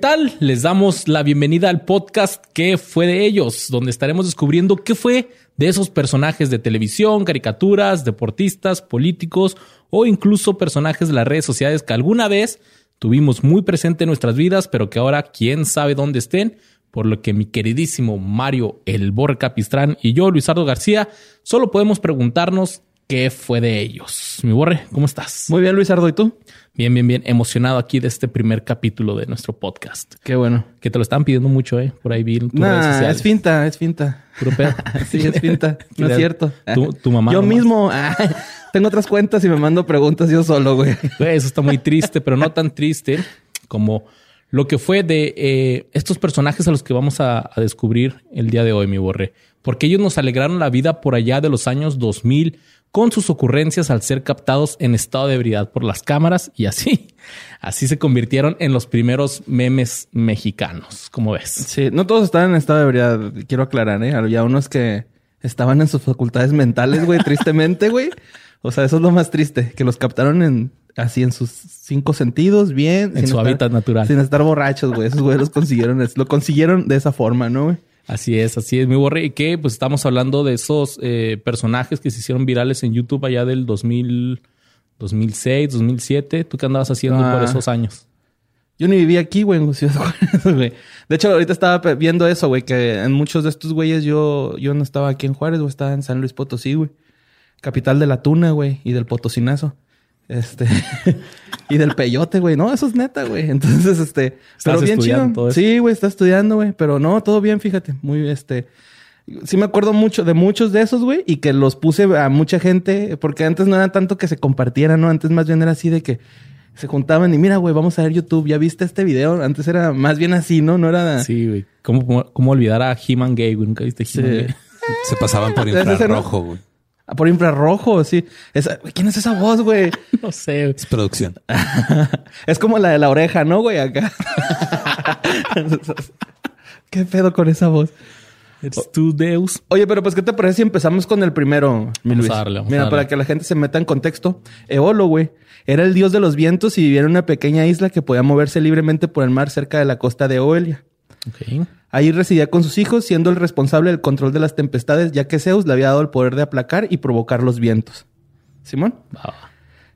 tal? Les damos la bienvenida al podcast ¿Qué fue de ellos? Donde estaremos descubriendo qué fue de esos personajes de televisión, caricaturas, deportistas, políticos o incluso personajes de las redes sociales que alguna vez tuvimos muy presente en nuestras vidas, pero que ahora quién sabe dónde estén. Por lo que mi queridísimo Mario El Borre Capistrán y yo, Luisardo García, solo podemos preguntarnos qué fue de ellos. Mi Borre, ¿cómo estás? Muy bien, Luisardo, ¿y tú? Bien, bien, bien. Emocionado aquí de este primer capítulo de nuestro podcast. Qué bueno. Que te lo están pidiendo mucho, ¿eh? Por ahí vi en tus redes sociales. es finta, es finta. Puro pedo. Sí, es finta. No es cierto. Tu, tu mamá. Yo nomás. mismo ah, tengo otras cuentas y me mando preguntas yo solo, güey. Güey, Eso está muy triste, pero no tan triste como lo que fue de eh, estos personajes a los que vamos a, a descubrir el día de hoy, mi borre. Porque ellos nos alegraron la vida por allá de los años 2000 con sus ocurrencias al ser captados en estado de ebriedad por las cámaras y así, así se convirtieron en los primeros memes mexicanos. ¿Cómo ves? Sí, no todos estaban en estado de ebriedad, quiero aclarar, ¿eh? Había unos que estaban en sus facultades mentales, güey, tristemente, güey. O sea, eso es lo más triste, que los captaron en así en sus cinco sentidos, bien. En su hábitat natural. Sin estar borrachos, güey. Esos güeyes los consiguieron, lo consiguieron de esa forma, ¿no, güey? Así es, así es, mi borre. Y que pues estamos hablando de esos eh, personajes que se hicieron virales en YouTube allá del 2000, 2006, 2007. ¿Tú qué andabas haciendo Ah. por esos años? Yo ni vivía aquí, güey, en Ciudad Juárez, güey. De hecho, ahorita estaba viendo eso, güey, que en muchos de estos güeyes yo, yo no estaba aquí en Juárez, güey, estaba en San Luis Potosí, güey. Capital de la tuna, güey, y del potosinazo. Este, y del peyote, güey. No, eso es neta, güey. Entonces, este, pero bien chido. todo. Sí, güey, está estudiando, güey, pero no, todo bien, fíjate. Muy, este, sí me acuerdo mucho de muchos de esos, güey, y que los puse a mucha gente, porque antes no era tanto que se compartieran, ¿no? Antes más bien era así de que se juntaban y mira, güey, vamos a ver YouTube, ¿ya viste este video? Antes era más bien así, ¿no? No era... Sí, güey. ¿Cómo, ¿Cómo olvidar a He-Man Gay, güey? ¿Nunca viste He-Man Sí. Gay? Se pasaban por infrarrojo, güey. Ah, Por infrarrojo, sí. Esa- ¿Quién es esa voz, güey? No sé. güey. Es producción. Es como la de la oreja, ¿no, güey? Acá. ¿Qué pedo con esa voz? It's two Deus. Oye, pero pues, ¿qué te parece si empezamos con el primero, mi Vamos Luis? a darle, vamos a Mira, darle. para que la gente se meta en contexto. Eolo, güey, era el dios de los vientos y vivía en una pequeña isla que podía moverse libremente por el mar cerca de la costa de Oelia. Ok. Ahí residía con sus hijos, siendo el responsable del control de las tempestades, ya que Zeus le había dado el poder de aplacar y provocar los vientos. ¿Simón?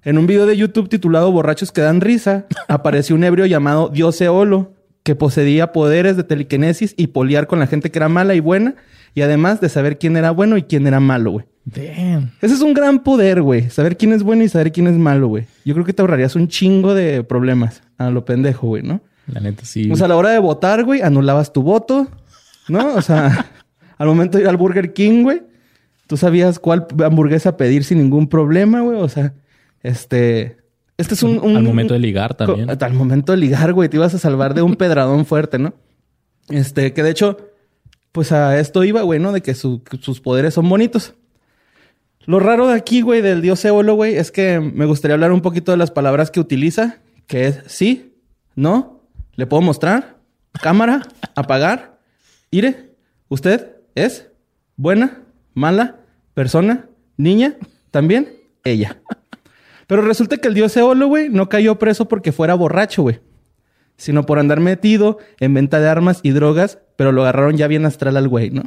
En un video de YouTube titulado Borrachos que dan risa, apareció un ebrio llamado Dios Eolo, que poseía poderes de telequinesis y poliar con la gente que era mala y buena, y además de saber quién era bueno y quién era malo, güey. Damn. Ese es un gran poder, güey. Saber quién es bueno y saber quién es malo, güey. Yo creo que te ahorrarías un chingo de problemas a lo pendejo, güey, ¿no? La neta, sí. O sea, a la hora de votar, güey, anulabas tu voto, ¿no? O sea, al momento de ir al Burger King, güey, tú sabías cuál hamburguesa pedir sin ningún problema, güey. O sea, este... Este es un... un- Al momento de ligar también. Al momento de ligar, güey, te ibas a salvar de un pedradón fuerte, ¿no? Este, que de hecho, pues a esto iba, güey, ¿no? De que su- que sus poderes son bonitos. Lo raro de aquí, güey, del dios Eolo, güey, es que me gustaría hablar un poquito de las palabras que utiliza, que es sí, no, le puedo mostrar, cámara, apagar, ire, usted es buena, mala, persona, niña, también ella. Pero resulta que el dios Eolo, güey, no cayó preso porque fuera borracho, güey. Sino por andar metido en venta de armas y drogas, pero lo agarraron ya bien astral al güey, ¿no?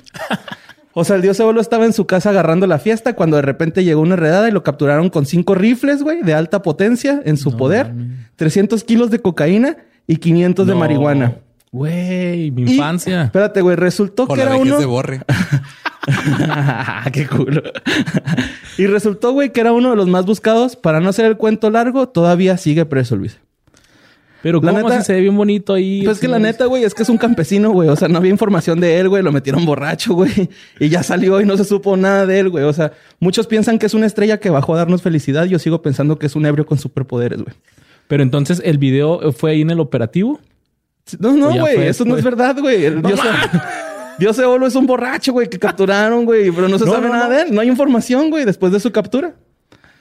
O sea, el dios Eolo estaba en su casa agarrando la fiesta cuando de repente llegó una redada y lo capturaron con cinco rifles, güey, de alta potencia en su poder, 300 kilos de cocaína y 500 de marihuana. Güey, mi Y- infancia. espérate, güey, resultó Por que la era uno... de Borre. Qué culo. y resultó, güey, que era uno de los más buscados. Para no hacer el cuento largo, todavía sigue preso, Luis. Pero La ¿cómo neta- si se ve bien bonito ahí? Pues que la neta, güey, es que es un campesino, güey. O sea, no había información de él, güey. Lo metieron borracho, güey. Y ya salió y no se supo nada de él, güey. O sea, muchos piensan que es una estrella que bajó a darnos felicidad. Yo sigo pensando que es un ebrio con superpoderes, güey. Pero entonces el video fue ahí en el operativo. No, no, güey. Eso no es verdad, güey. Dios, Dios Eolo es un borracho, güey, que capturaron, güey. Pero no se No, sabe no, nada no. de él. No hay información, güey, después de su captura.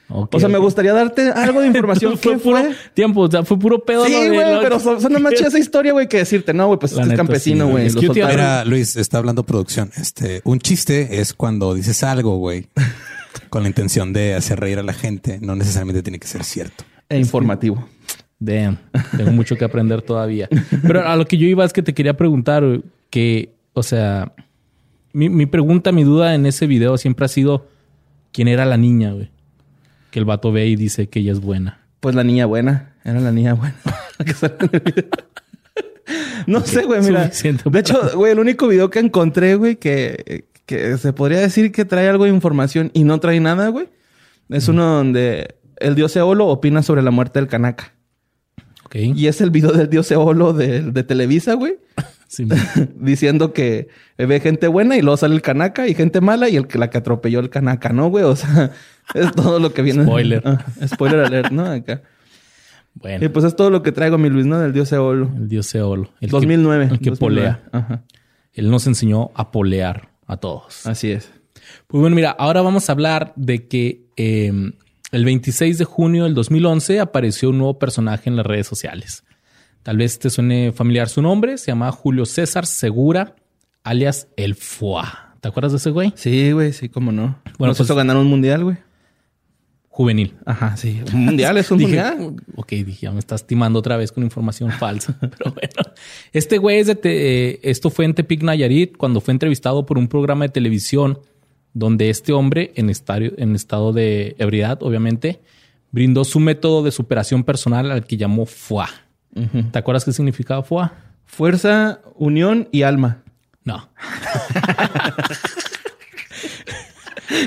Ok, O sea, me gustaría darte algo de información. ¿Qué fue fue? puro tiempo, o sea, fue puro pedo. Sí, güey, pero son- suena más chida esa historia, güey, que decirte, no, güey, pues este es neta, campesino, sí, güey. es iba a- soltaron. Mira, Luis, está hablando producción. Este, un chiste es cuando dices algo, güey, con la intención de hacer reír a la gente. No necesariamente tiene que ser cierto. E informativo. Damn, tengo mucho que aprender todavía. Pero a lo que yo iba es que te quería preguntar que, o sea, mi, mi pregunta, mi duda en ese video siempre ha sido quién era la niña, güey. Que el vato ve y dice que ella es buena. Pues la niña buena. Era la niña buena. No sé, güey, mira. Suficiente De hecho, güey, el único video que encontré, güey, que, que se podría decir que trae algo de información y no trae nada, güey. Es uno donde el dios Eolo opina sobre la muerte del Kanaka. Y es el video del dios Eolo de, de Televisa, güey. Sí, diciendo que ve gente buena y luego sale el Kanaka y gente mala y el que la que atropelló el Kanaka, ¿no, güey? O sea, es todo lo que viene. Spoiler. Ah, spoiler alert, ¿no? Acá. bueno. Y pues es todo lo que traigo, mi Luis, ¿no? Del dios Eolo. el dios Eolo. El que- 2009. el que 2009. polea. Ajá. Él nos enseñó a polear a todos. Así es. Pues bueno, mira, ahora vamos a hablar de que eh, el 26 de junio del 2011 apareció un nuevo personaje en las redes sociales. Tal vez te suene familiar su nombre. Se llama Julio César Segura, alias El Fua. ¿Te acuerdas de ese güey? Sí, güey, sí, cómo no. Bueno, pues- pues ganar un mundial, güey. Juvenil. Ajá, sí. Un mundial es un Dije, mundial. ok, dije, ya me estás timando otra vez con información falsa. Pero bueno, este güey es de Te- eh, esto fue en Tepic Nayarit cuando fue entrevistado por un programa de televisión donde este hombre en, estadio- en estado de ebriedad, obviamente, brindó su método de superación personal al que llamó FUA. ¿Te acuerdas qué significaba FUA? Fuerza, unión y alma. No,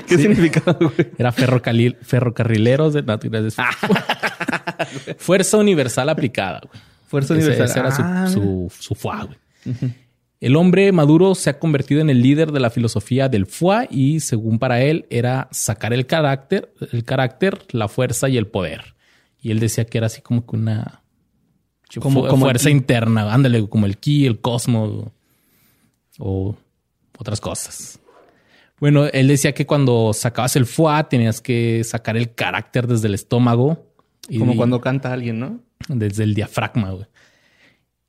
¿Qué significaba, güey? era ferrocarril, ferrocarrileros de naturaleza. Fuerza universal aplicada. güey. Fuerza Ese- universal. ese era su, Ah, su, su FUA, güey. El hombre maduro se ha convertido en el líder de la filosofía del FUA y según para él era sacar el carácter, el carácter, la fuerza y el poder. Y él decía que era así como que una Como- fuerza interna, ándale, como el ki, el cosmos o otras cosas. Bueno, él decía que cuando sacabas el FUA tenías que sacar el carácter desde el estómago. y- Como cuando canta alguien, ¿no? desde el diafragma, güey.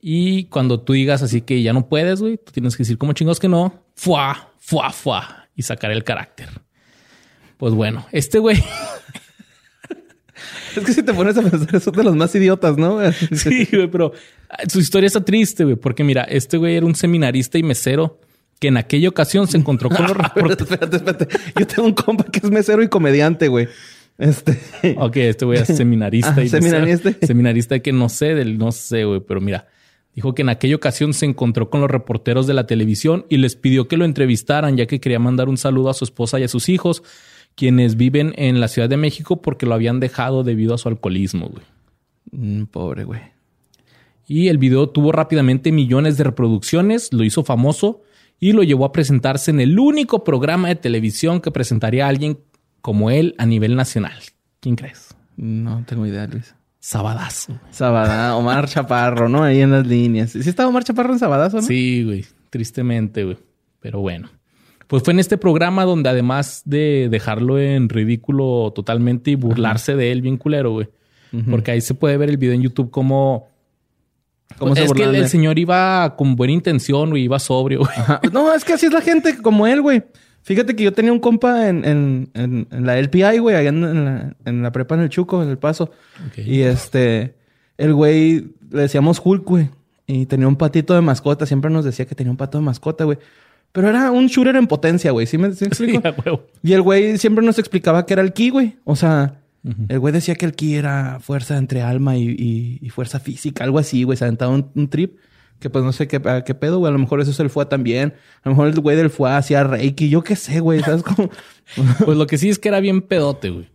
Y cuando tú digas así que ya no puedes, güey, tú tienes que decir como chingos que no, fuá, fuá, fuá, y sacar el carácter. Pues bueno, este güey, Es que si te pones a pensar, son de los más idiotas, ¿no? sí, güey, pero ah, su historia está triste, güey, porque mira, este güey era un seminarista y mesero que en aquella ocasión se encontró con los reporteros. espérate, espérate. Yo tengo un compa que es mesero y comediante, güey. Este. Ok, este güey es seminarista Ah, y seminarista. mesero. seminarista que no sé del no sé, güey, pero mira, dijo que en aquella ocasión se encontró con los reporteros de la televisión y les pidió que lo entrevistaran ya que quería mandar un saludo a su esposa y a sus hijos, quienes viven en la Ciudad de México porque lo habían dejado debido a su alcoholismo, güey. Mm, pobre, güey. Y el video tuvo rápidamente millones de reproducciones, lo hizo famoso y lo llevó a presentarse en el único programa de televisión que presentaría a alguien como él a nivel nacional. ¿Quién crees? No tengo idea, Luis. Sabadazo. Sabadá, Omar Chaparro, ¿no? Ahí en las líneas. ¿Sí estaba Omar Chaparro en Sabadazo, no? Sí, güey. Tristemente, güey. Pero bueno. Pues fue en este programa donde además de dejarlo en ridículo totalmente y burlarse de él bien culero, güey. Porque ahí se puede ver el video en YouTube como... ¿Cómo se es que el, señor iba con buena intención, güey. Iba sobrio, güey. No, es que así es la gente como él, güey. Fíjate que yo tenía un compa en, en, en, en la LPI, güey, allá la, en la prepa en el Chuco, en el Paso. Y este, el güey, le decíamos Hulk, güey. Y tenía un patito de mascota. Siempre nos decía que tenía un pato de mascota, güey. Pero era un shooter en potencia, güey. ¿Sí me, sí me explico? Y el güey siempre nos explicaba que era el ki, güey. O sea, el güey decía que el ki era fuerza entre alma y, y- y fuerza física, algo así, güey. Se aventaba un, un trip que pues no sé qué, a qué pedo, güey. A lo mejor eso es el FUA también. A lo mejor el güey del FUA hacía reiki. Yo qué sé, güey. ¿Sabes cómo? Pues lo que sí es que era bien pedote, güey.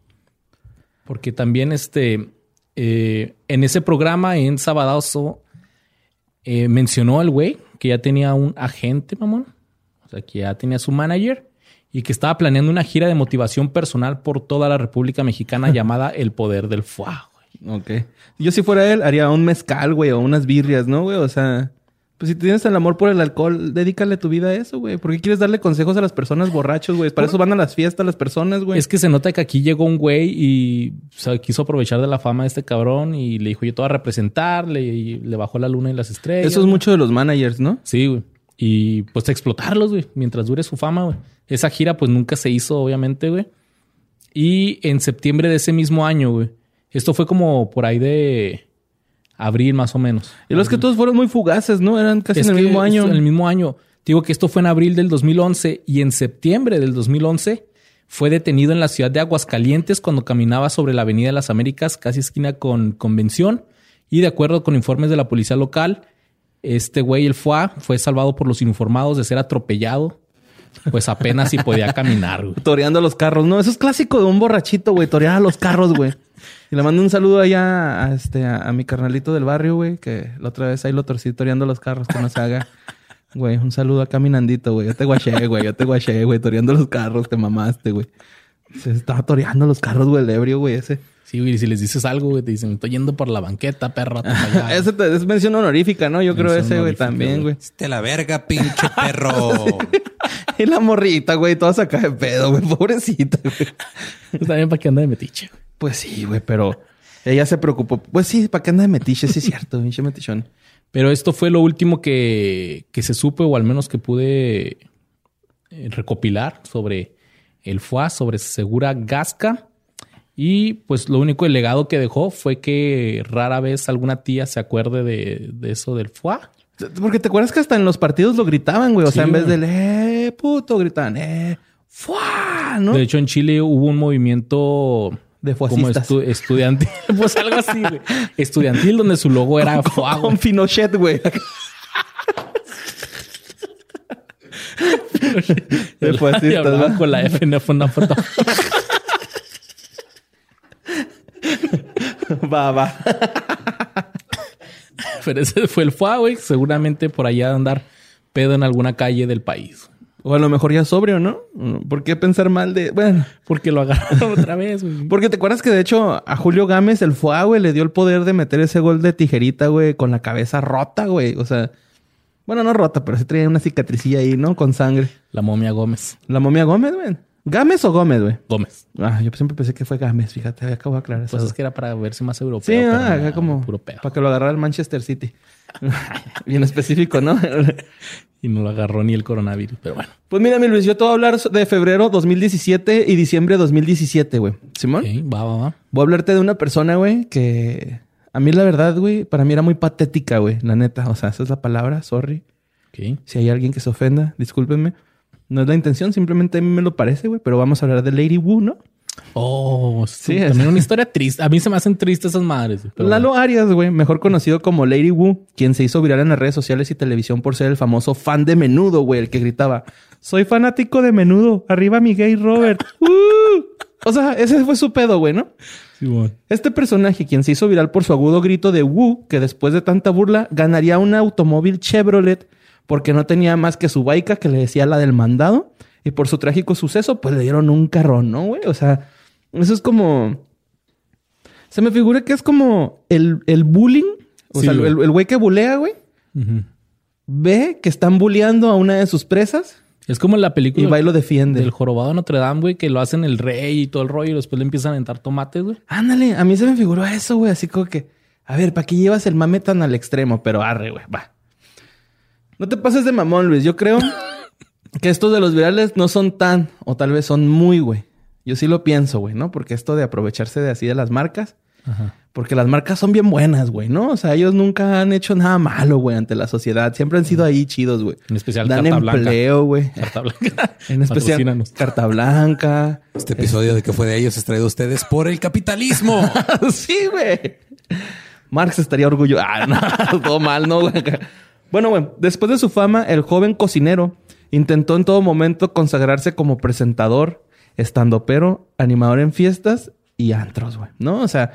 Porque también este... eh, en ese programa, en Sabadazo, eh, mencionó al güey que ya tenía un agente, mamón. O sea, que ya tenía su manager y que estaba planeando una gira de motivación personal por toda la República Mexicana llamada El Poder del Fuá, güey. ok. Yo si fuera él, haría un mezcal, güey, o unas birrias, ¿no, güey? O sea... Pues si tienes el amor por el alcohol, dedícale tu vida a eso, güey. ¿Por qué quieres darle consejos a las personas borrachos, güey? Para eso van a las fiestas las personas, güey. Es que se nota que aquí llegó un güey y o sea, quiso aprovechar de la fama de este cabrón y le dijo yo te voy a representar, le, y le bajó la luna y las estrellas. Eso es mucho de los managers, ¿no? Sí, güey. Y pues explotarlos, güey, mientras dure su fama, güey. Esa gira pues nunca se hizo, obviamente, güey. Y en septiembre de ese mismo año, güey. Esto fue como por ahí de... Abril más o menos. Y los que todos fueron muy fugaces, ¿no? Eran casi Es en el mismo año. En el mismo año. Digo que esto fue en abril del 2011 y en septiembre del 2011 fue detenido en la ciudad de Aguascalientes cuando caminaba sobre la Avenida de las Américas, casi esquina con Convención. Y de acuerdo con informes de la policía local, este güey, el FUA, fue salvado por los informados de ser atropellado. Pues apenas si podía caminar, güey. Toreando los carros, ¿no? Eso es clásico de un borrachito, güey. Torear a los carros, güey. Y le mando un saludo allá a, este, a, a mi carnalito del barrio, güey. Que la otra vez ahí lo torcí toreando los carros. Que no se haga. Güey, un saludo a Caminandito, güey. Yo te guaché, güey. Yo te guaché, güey. Toreando los carros. Te mamaste, güey. Se estaba toreando los carros, güey. El ebrio, güey. Ese. Sí, güey, y si les dices algo, güey, te dicen, estoy yendo por la banqueta, perra. toma allá". ese te- es mención honorífica, ¿no? Yo creo ese, güey, también, güey. De la verga, pinche perro. Y la morrita, güey. Toda saca de pedo, güey. Pobrecita, güey. Pues también para que anda de metiche. Pues sí, güey, pero ella se preocupó. Pues sí, ¿para qué anda de metiche? Sí, es cierto, pinche metichón. Pero esto fue lo último que, que se supe, o al menos que pude eh, recopilar sobre el FUA, sobre Segura Gasca. Y pues lo único el legado que dejó fue que rara vez alguna tía se acuerde de, de eso del FUA. Porque te acuerdas que hasta en los partidos lo gritaban, güey. O sea, en vez del eh, puto, gritaban, eh, fuá, ¿no? De hecho, en Chile hubo un movimiento De como estu- estudiantil, pues algo así, güey. Estudiantil, donde su logo era FUA, güey. Con Pinochet, güey. De ¿va? con la F una foto. Va, va. Pero ese fue el FUA, güey. Seguramente por allá de andar pedo en alguna calle del país. O a lo mejor ya sobrio, ¿no? ¿Por qué pensar mal de...? Bueno... Porque lo agarraron otra vez, güey. Porque te acuerdas que de hecho a Julio Gámez el FUA, güey, le dio el poder de meter ese gol de tijerita, güey, con la cabeza rota, güey. O sea, bueno, no rota, pero se traía una cicatricilla ahí, ¿no? Con sangre. La momia Gómez. La momia Gómez, güey. ¿Gámez o Gómez, güey? Gómez. Ah, yo siempre pensé que fue Gámez, fíjate, acabo de aclarar eso. Pues es que era para verse más europeo. sí, ah, acá como Puro pedo. para que lo agarrara el Manchester City. Bien específico, ¿no? Y no lo agarró ni el coronavirus. Pero bueno. pues mira, mi Luis, yo te voy a hablar de febrero 2017 y diciembre 2017, güey. ¿Simón? Ok, va, va, va. Voy a hablarte de una persona, güey, que a mí la verdad, güey, para mí era muy patética, güey, la neta. O sea, esa es la palabra, sorry. Ok. Si hay alguien que se ofenda, discúlpenme. No es la intención, simplemente a mí me lo parece, güey. Pero vamos a hablar de Lady Wu, ¿no? Oh, Sí, es- También una historia triste. A mí se me hacen tristes esas madres. pero Lalo bueno. Arias, güey, mejor conocido como Lady Wu, quien se hizo viral en las redes sociales y televisión por ser el famoso fan de Menudo, güey, el que gritaba, soy fanático de Menudo, arriba mi gay Robert. ¡Uh! O sea, ese fue su pedo, güey, ¿no? Sí, bueno. Este personaje, quien se hizo viral por su agudo grito de Wu, que después de tanta burla ganaría un automóvil Chevrolet porque no tenía más que su baica que le decía la del mandado. Y por su trágico suceso, pues le dieron un carrón, ¿no, güey? O sea, eso es como... Se me figura que es como el, el bullying. O Sí, sea, el güey. el güey que bulea, güey, ve que están bulleando a una de sus presas Es como en la película y va y lo defiende. del jorobado de Notre Dame, güey, que lo hacen el rey y todo el rollo y después le empiezan a aventar tomates, güey. Ándale, a mí se me figuró eso, güey. Así como que, a ver, ¿para qué llevas el mame tan al extremo? Pero arre, güey, va. No te pases de mamón, Luis. Yo creo que estos de los virales no son tan, o tal vez son muy, güey. Yo sí lo pienso, güey, ¿no? Porque esto de aprovecharse de así de las marcas, Ajá. porque las marcas son bien buenas, güey, ¿no? O sea, ellos nunca han hecho nada malo, güey, ante la sociedad. Siempre han sido ahí chidos, güey. En especial Dan Carta Blanca. empleo, güey. Carta Blanca. En especial. Carta Blanca. Este episodio de que fue de ellos es traído a ustedes por el capitalismo. sí, güey. Marx estaría orgulloso. Ah, no, todo mal, ¿no? Bueno, güey, después de su fama, el joven cocinero intentó en todo momento consagrarse como presentador, estandopero, animador en fiestas y antros, güey, ¿no? O sea,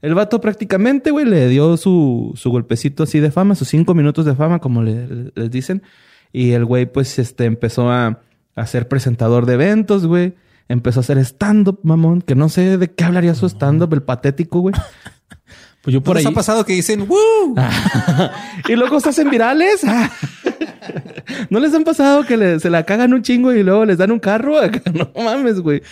el vato prácticamente, güey, le dio su, su golpecito así de fama, sus cinco minutos de fama, como le- le- les dicen. Y el güey, pues, este, empezó a, a ser presentador de eventos, güey. Empezó a hacer stand-up, mamón, que no sé de qué hablaría su stand-up, el patético, güey. Pues yo ¿Por por ahí. ha pasado que dicen, ¡Woo! y luego se hacen virales. ¿No les han pasado que le- se la cagan un chingo y luego les dan un carro? No mames, güey.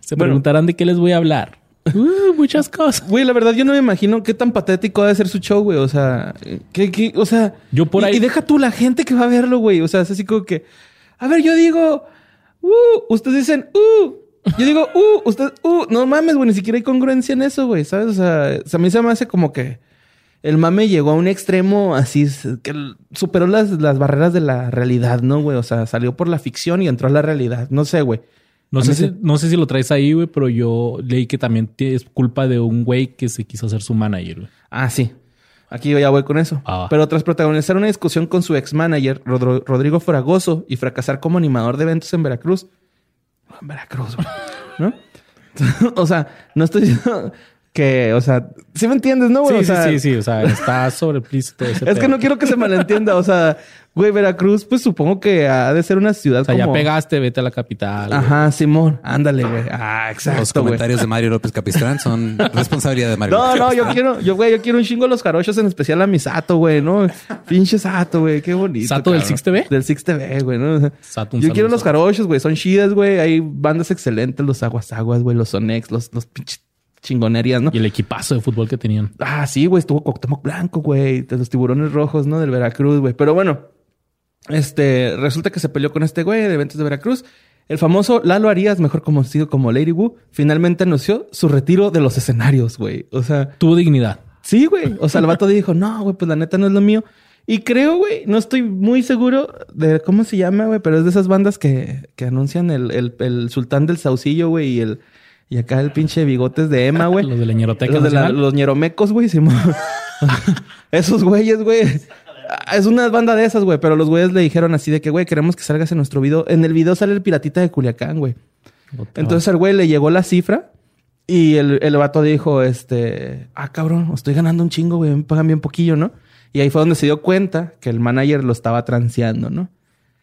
Se Bueno. preguntarán de qué les voy a hablar. Uh, muchas cosas. Güey, la verdad yo no me imagino qué tan patético ha de ser su show, güey. O sea, ¿qué, qué- o sea... Yo por y- ahí- Y deja tú la gente que va a verlo, güey. O sea, es así como que... A ver, yo digo... Uh, ustedes dicen... Uh. Yo digo... Uh. Ustedes... Uh. No mames, güey. Ni siquiera hay congruencia en eso, güey. ¿Sabes? O sea, a mí se me hace como que... el mame llegó a un extremo así que superó las, las barreras de la realidad, ¿no, güey? O sea, salió por la ficción y entró a la realidad. No sé, güey. No A sé, si, se- no sé si lo traes ahí, güey, pero yo leí que también es culpa de un güey que se quiso hacer su manager, güey. Ah, sí. Aquí yo ya voy con eso. Ah. Pero tras protagonizar una discusión con su ex manager, Rodrigo Fragoso, y fracasar como animador de eventos en Veracruz. En Veracruz, güey. ¿No? o sea, no estoy diciendo que, o sea, ¿sí me entiendes, no, güey? Sí, o sea, sí, sí, sí. O sea, está sobre ese Es que no quiero que se malentienda. O sea, güey, Veracruz, pues supongo que ha de ser una ciudad O sea, como... ya pegaste, vete a la capital. güey. Ajá, Simón. Ándale, güey. Ah, Los exacto, güey. comentarios de Mario López Capistrán son responsabilidad de Mario No, López no, yo quiero, yo, güey, yo quiero un chingo de los jarochos, en especial a mi Sato, güey, ¿no? Pinche Sato, güey, qué bonito. ¿Sato del. Six TV? Del Six TV, güey, ¿no? Sato, un yo saludo, quiero los jarochos, güey, son chidas, güey. Hay bandas excelentes, los aguas aguas, güey, los Sonex, los, los pinches chingonerías, ¿no? Y el equipazo de fútbol que tenían. Ah, sí, güey, estuvo Cuauhtémoc Blanco, güey, de los tiburones rojos, ¿no? Del Veracruz, güey. Pero bueno, este, resulta que se peleó con este güey de eventos de Veracruz. El famoso Lalo Arias, mejor conocido como Lady Wu, finalmente anunció su retiro de los escenarios, güey. O sea, Tuvo dignidad. sí, güey. O sea, el vato dijo, no, güey, pues la neta no es lo mío. Y creo, güey, no estoy muy seguro de cómo se llama, güey, pero es de esas bandas que, que anuncian el, el, el sultán del saucillo, güey, y el, y acá el pinche bigotes de Emma, güey. Los de la ñeroteca Los, de la- los ñeromecos, güey. Esos güeyes, güey. Es una banda de esas, güey. Pero los güeyes le dijeron así de que, güey, queremos que salgas en nuestro video. En el video sale el piratita de Culiacán, güey. Entonces al güey le llegó la cifra y el, el vato dijo, este, ah, cabrón, estoy ganando un chingo, güey, me pagan bien poquillo, ¿no? Y ahí fue donde se dio cuenta que el manager lo estaba transeando, ¿no?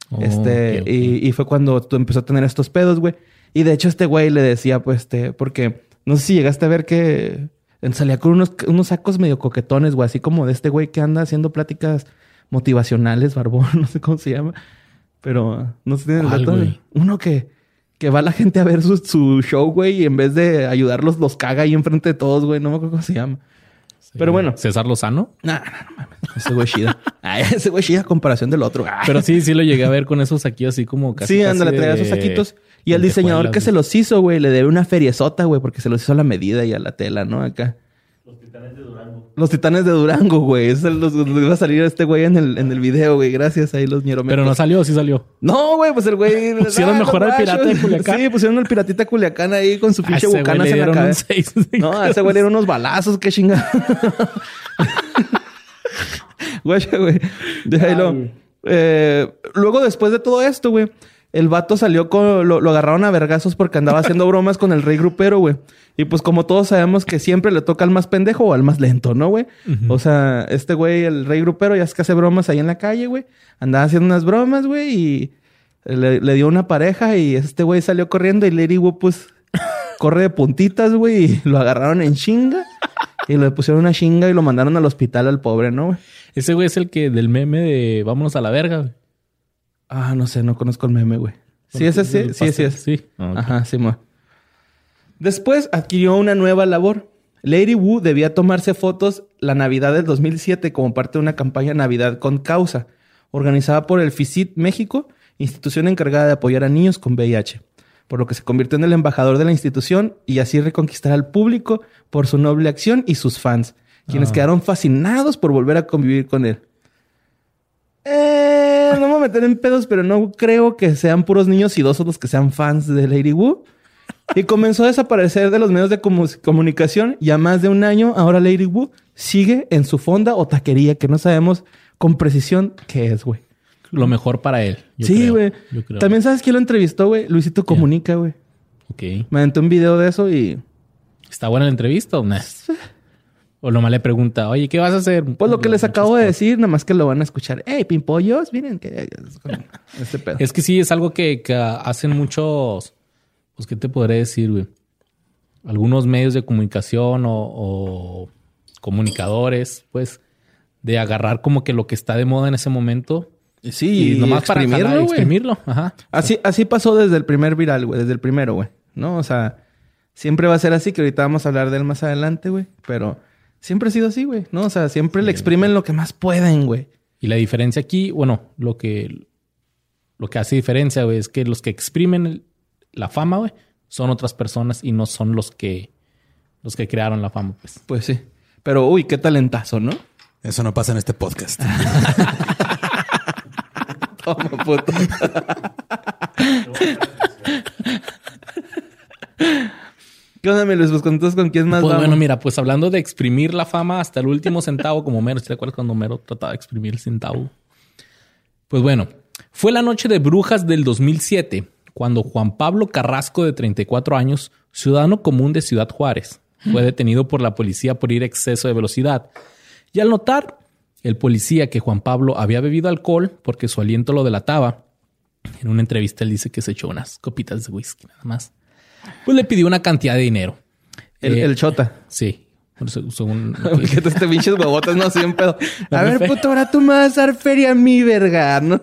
Oh, este. Y, y fue cuando tú empezó a tener estos pedos, güey. Y de hecho este güey le decía, pues, este, porque no sé si llegaste a ver que salía con unos, unos sacos medio coquetones, güey, así como de este güey que anda haciendo pláticas motivacionales, barbón, no sé cómo se llama. Pero no sé si tienen el ¿Cuál, dato. Uno que, que va la gente a ver su, su show, güey, y en vez de ayudarlos, los caga ahí enfrente de todos, güey. No me acuerdo cómo se llama. Pero bueno. César Lozano. Nah, nah, no mames. Ese güey chida. Ay, ese güey chida a comparación del otro. Ah. Pero sí, sí lo llegué a ver con esos aquí así como casi. sí, casi ándale, traía esos saquitos. Y el diseñador que se los hizo, güey, le debe una feriezota, güey, porque se los hizo a la medida y a la tela, ¿no? Acá. Los titanes de Durango. Los titanes de Durango, güey. Es el- los, los iba a salir este güey en el, en el video, güey. Gracias ahí los ñeromecos. Pero no salió, sí salió. No, güey, pues el güey. Pusieron Ah, mejor al pirata de Culiacán. Sí, pusieron al piratita Culiacán ahí con su pinche bucanas en la cabeza. seis. No, a ese güey le dieron unos balazos, qué chingada. Güey, güey. Déjalo. Eh, luego, después de todo esto, güey, el vato salió con. Lo, lo agarraron a vergazos porque andaba haciendo bromas con el rey grupero, güey. Y pues, como todos sabemos que siempre le toca al más pendejo o al más lento, ¿no, güey? O sea, este güey, el rey grupero, ya es que hace bromas ahí en la calle, güey. Andaba haciendo unas bromas, güey, y le, le dio una pareja y este güey salió corriendo y Lady Wu, pues, corre de puntitas, güey, y lo agarraron en chinga. Y le pusieron una chinga y lo mandaron al hospital al pobre, ¿no, güey? Ese güey es el que del meme de vámonos a la verga. güey. Ah, no sé, no conozco el meme, güey. Sí, ese sí, sí, sí es. Sí. Ah. Ajá, sí, mo. Después adquirió una nueva labor. Lady Wu debía tomarse fotos la Navidad del 2007 como parte de una campaña Navidad con causa, organizada por el FICIT México, institución encargada de apoyar a niños con VIH, por lo que se convirtió en el embajador de la institución y así reconquistar al público por su noble acción y sus fans, quienes Ah. quedaron fascinados por volver a convivir con él. Eh, no me voy a meter en pedos, pero no creo que sean puros niños idosos los que sean fans de Lady Wu. Y comenzó a desaparecer de los medios de comu- comunicación. Ya más de un año, ahora Lady Wu sigue en su fonda o taquería, que no sabemos con precisión qué es, güey. Lo mejor para él. yo Sí, güey. También sabes quién lo entrevistó, güey. Luisito Comunica, güey. Ok. Me aventó un video de eso y... ¿Está buena la entrevista o no? O nomás le pregunta, oye, ¿qué vas a hacer? Pues lo que les acabo de decir, nada más que lo van a escuchar. ¡Ey, pimpollos! Miren que... Este pedo. Es que sí, es algo que, que hacen muchos, pues, ¿qué te podré decir, güey? Algunos medios de comunicación o, o comunicadores, pues, de agarrar como que lo que está de moda en ese momento Sí, y, nomás para exprimirlo, jalar, güey. exprimirlo. Ajá. Así, así pasó desde el primer viral, güey. Desde el primero, güey. ¿No? O sea, siempre va a ser así, que ahorita vamos a hablar de él más adelante, güey. Pero siempre ha sido así, güey. ¿No? O sea, siempre le exprimen lo que más pueden, güey. Y la diferencia aquí, bueno, lo que, lo que hace diferencia, güey, es que los que exprimen el- la fama, güey, son otras personas y no son los que, los que crearon la fama, pues. Pues sí. Pero, uy, qué talentazo, ¿no? Eso no pasa en este podcast. Toma, puto. ¿Qué onda, mi Luis? Pues entonces, ¿con quién más Pues vamos? bueno, mira, pues hablando de exprimir la fama hasta el último centavo, como Mero, ¿te acuerdas cuando Mero trataba de exprimir el centavo? Pues bueno, fue la noche de brujas del 2007, cuando Juan Pablo Carrasco, de 34 años, ciudadano común de Ciudad Juárez, fue detenido por la policía por ir a exceso de velocidad. Y al notar el policía que Juan Pablo había bebido alcohol porque su aliento lo delataba, en una entrevista él dice que se echó unas copitas de whisky nada más. Pues le pidió una cantidad de dinero. El, Eh, el chota. Sí. Según este pinches huevotas no pedo. A ver, fe. puto, ahora tú me vas a dar feria a mí, verga, ¿no?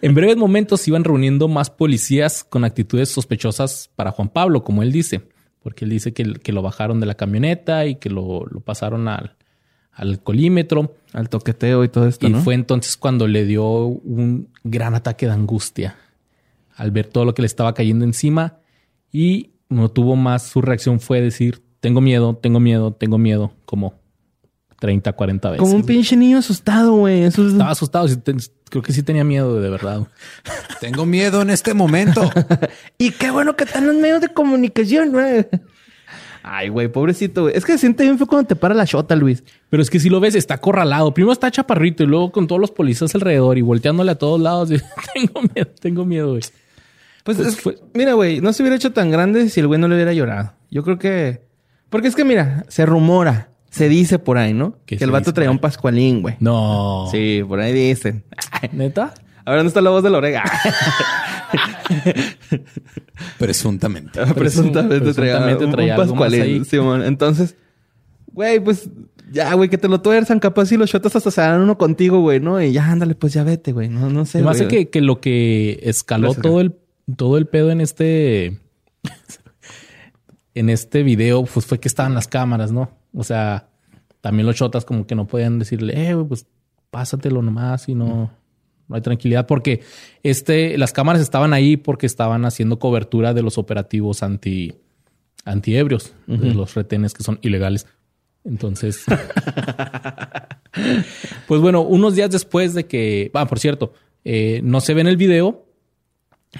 en breves momentos se iban reuniendo más policías con actitudes sospechosas para Juan Pablo, como él dice, porque él dice que, que lo bajaron de la camioneta y que lo, lo pasaron al, al colímetro. Al toqueteo y todo esto, Y ¿no? fue entonces cuando le dio un gran ataque de angustia al ver todo lo que le estaba cayendo encima y no tuvo más. Su reacción fue decir, tengo miedo, tengo miedo, tengo miedo, como 30, 40 veces. Como un pinche niño asustado, güey. Eso es... Estaba asustado. creo que sí tenía miedo de verdad. Tengo miedo en este momento. Y qué bueno que están los medios de comunicación, güey. Ay, güey, pobrecito, güey. Es que se siente bien fue cuando te para la shota, Luis. Pero es que si lo ves, está acorralado. Primero está chaparrito y luego con todos los policías alrededor y volteándole a todos lados. tengo miedo, tengo miedo, güey. Pues, Pues es fue- mira, güey, no se hubiera hecho tan grande si el güey no le hubiera llorado. Yo creo que... Porque es que, mira, se rumora, se dice por ahí, ¿no? ¿Qué Que el vato dice traía un pascualín, güey. No. Sí, por ahí dicen. ¿Neta? A ver, ¿dónde está la voz de la oreja? Presuntamente. presuntamente, traía, presuntamente un- traía un pascualín. Simón. Entonces, güey, pues ya, güey, que te lo tuerzan. Capaz si los shotas hasta se dan uno contigo, güey, ¿no? Y ya, ándale, pues ya vete, güey. No, no sé. Me hace que, que lo que escaló Gracias, todo el, todo el pedo en este. en este video, pues fue que estaban las cámaras, ¿no? O sea, también los chotas como que no podían decirle, eh, pues pásatelo nomás y no, no hay tranquilidad. Porque este, las cámaras estaban ahí porque estaban haciendo cobertura de los operativos anti antiebrios, de los retenes que son ilegales. Entonces, pues bueno, unos días después de que, ah, por cierto, eh, no se ve en el video,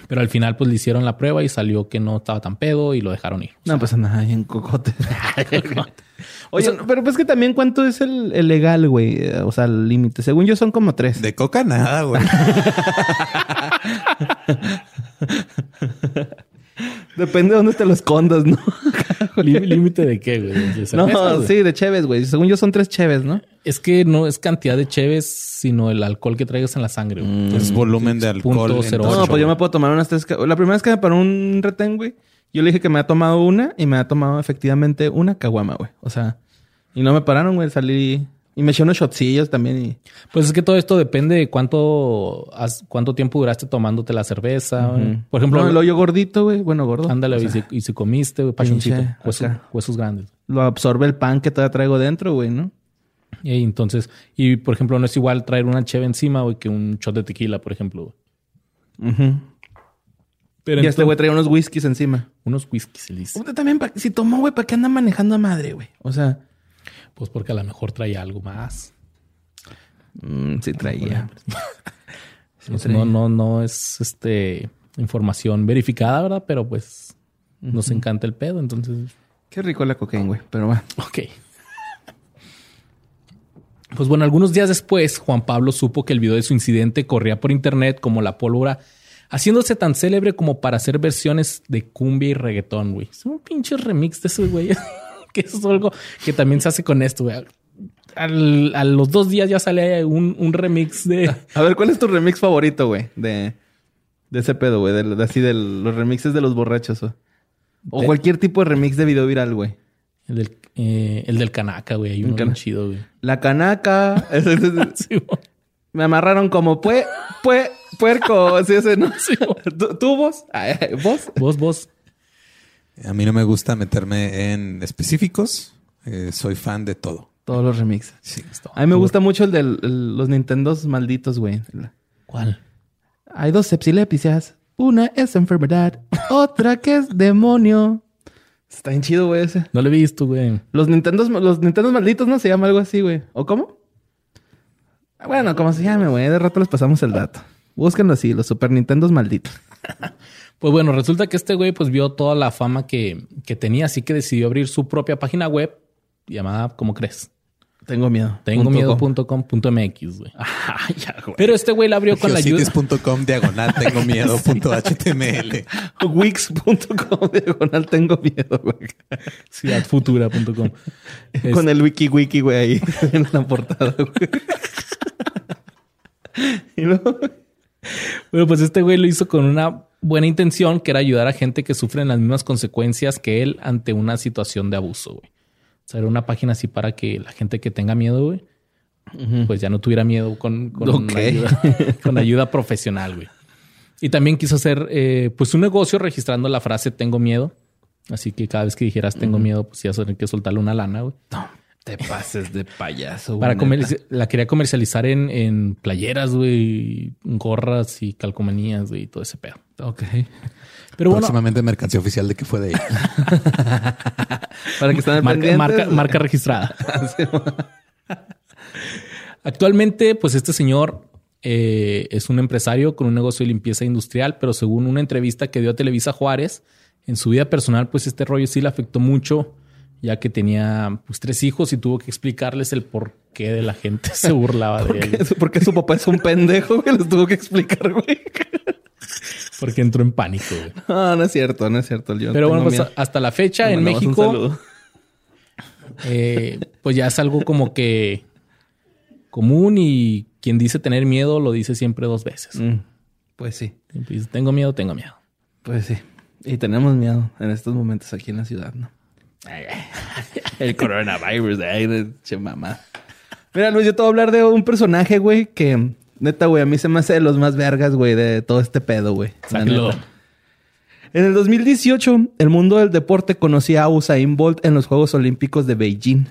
pero al final pues le hicieron la prueba y salió que no estaba tan pedo y lo dejaron ir. No, pues ahí en cocote. Oye, no, pero pues que también cuánto es el, el legal, güey. Eh, O sea, el límite. Según yo son como tres. De coca nada, güey. Depende de dónde te lo escondas, ¿no? Lí- ¿Límite de qué, güey? ¿De cervezas, no, sí, de cheves, güey. Según yo son tres cheves, ¿no? Es que no es cantidad de cheves, sino el alcohol que traigas en la sangre. güey. Es volumen de alcohol. Punto en cero todo No, el pues yo me puedo tomar unas tres. La primera vez que me paró un retén, güey, yo le dije que me ha tomado una y me ha tomado efectivamente una caguama, güey. O sea, y no me pararon, güey. Salí y me eché unos shotcillos también y... Pues es que todo esto depende de cuánto, cuánto tiempo duraste tomándote la cerveza. Por ejemplo, no, el hoyo gordito, güey. Bueno, gordo. ándale, O y, si, y si comiste, güey, pachoncito, pinche huesos, huesos grandes. Lo absorbe el pan que todavía traigo dentro, güey, ¿no? Y entonces, y por ejemplo, no es igual traer una cheve encima, güey, que un shot de tequila, por ejemplo. güey. Pero y este güey traía unos whiskies encima. unos whiskies. Usted también, si tomó, güey, ¿para qué anda manejando a madre, güey? O sea, Pues porque a lo mejor traía algo más. mm, sí traía. Sí Pues traía. no, no, no es este información verificada, ¿verdad? Pero pues nos encanta el pedo, entonces. Qué rico la cocaína, güey. Pero va. Ok. Pues bueno, algunos días después, Juan Pablo supo que el video de su incidente corría por internet como la pólvora, haciéndose tan célebre como para hacer versiones de cumbia y reggaetón, güey. Es un pinche remix de esos güey. que eso es algo que también se hace con esto, güey. Al- a los dos días ya sale un, un remix de... A ver, ¿cuál es tu remix favorito, güey? De, de ese pedo, güey. De, de así de los remixes de los borrachos, güey. O De- cualquier tipo de remix de video viral, güey. El del, eh, el del Canaca, güey. Hay uno bien chido, güey. La canaca. Sí. Me amarraron como pue, pue, puerco. Así ese, ¿no? Sí. ¿Tú, tú, vos? ¿Vos? Vos, vos. A mí no me gusta meterme en específicos. Eh, soy fan de todo. Todos los remixes. Sí. A mí me gusta mucho el de los Nintendos malditos, güey. ¿Cuál? Hay dos sepsilepicias. Una es enfermedad, otra que es demonio. Está bien chido, güey, ese. No lo he visto, güey. Los Nintendos, los Nintendos malditos, ¿no? Se llama algo así, güey. ¿O cómo? Bueno, como se llame, güey. De rato les pasamos el dato. Búsquenlo así, los Super Nintendos malditos. Pues bueno, resulta que este güey pues vio toda la fama que, que tenía, así que decidió abrir su propia página web llamada, ¿cómo crees? Tengo miedo. Tengo com. miedo.com.mx, güey. Ah, ya, güey. Pero este güey la abrió con la ayuda. Geocities.com diagonal tengo miedo punto HTML. Wix.com diagonal tengo miedo, güey. Sí, adfutura.com. Con el wiki wiki, güey, ahí en la portada, güey. y luego, Bueno, pues este güey lo hizo con una buena intención, que era ayudar a gente que sufre las mismas consecuencias que él ante una situación de abuso, güey. O sea, era una página así para que la gente que tenga miedo, güey, pues ya no tuviera miedo con, con, ayuda, con ayuda profesional, güey. Y también quiso hacer, eh, pues, un negocio registrando la frase tengo miedo. Así que cada vez que dijeras tengo miedo, pues ibas a tener que soltarle una lana, güey. no te pases de payaso, güey. Para comerci- la quería comercializar en, en playeras, güey, gorras y calcomanías, güey, y todo ese pedo. Ok. Pero bueno, Próximamente mercancía oficial de que fue de ella. Para que estén marca, marca, marca registrada. Actualmente, pues este señor eh, es un empresario con un negocio de limpieza industrial, pero según una entrevista que dio a Televisa Juárez, en su vida personal, pues este rollo sí le afectó mucho, ya que tenía pues tres hijos y tuvo que explicarles el por qué de la gente se burlaba de él. Porque su papá es un pendejo, güey. Les tuvo que explicar, güey. Porque entró en pánico, güey. No, no es cierto, no es cierto. Yo Pero bueno, pues miedo. hasta la fecha en México, eh, pues ya es algo como que común y quien dice tener miedo lo dice siempre dos veces. Mm, Pues sí, dice, tengo miedo, tengo miedo. pues sí. Y tenemos miedo en estos momentos aquí en la ciudad, ¿no? El coronavirus, ay, de che mamá. Mira, Luis, yo te voy a hablar de un personaje, güey, que neta, güey, a mí se me hace de los más vergas, güey, de todo este pedo, güey. En el 2018, el mundo del deporte conocía a Usain Bolt en los Juegos Olímpicos de Beijing.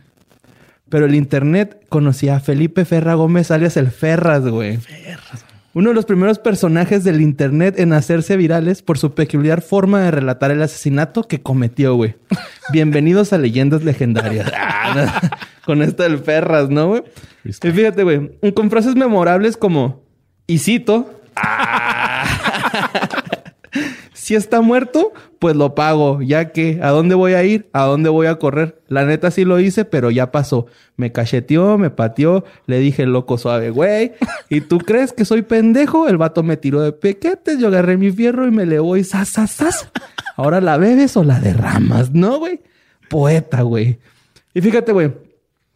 Pero el internet conocía a Felipe Ferra Gómez, alias el Ferras, güey. Uno de los primeros personajes del internet en hacerse virales por su peculiar forma de relatar el asesinato que cometió, güey. Bienvenidos a Leyendas Legendarias. Ah, no. Con esto del Ferras, ¿no, güey? Y fíjate, güey, con frases memorables como, y cito, si está muerto, pues lo pago, ya que ¿a dónde voy a ir? ¿A dónde voy a correr? La neta sí lo hice, pero ya pasó. Me cacheteó, me pateó, le dije loco suave, güey. ¿Y tú crees que soy pendejo? El vato me tiró de pequetes, yo agarré mi fierro y me le voy, sas, sas, sas. Ahora la bebes o la derramas, ¿no, güey? Poeta, güey. Y fíjate, güey,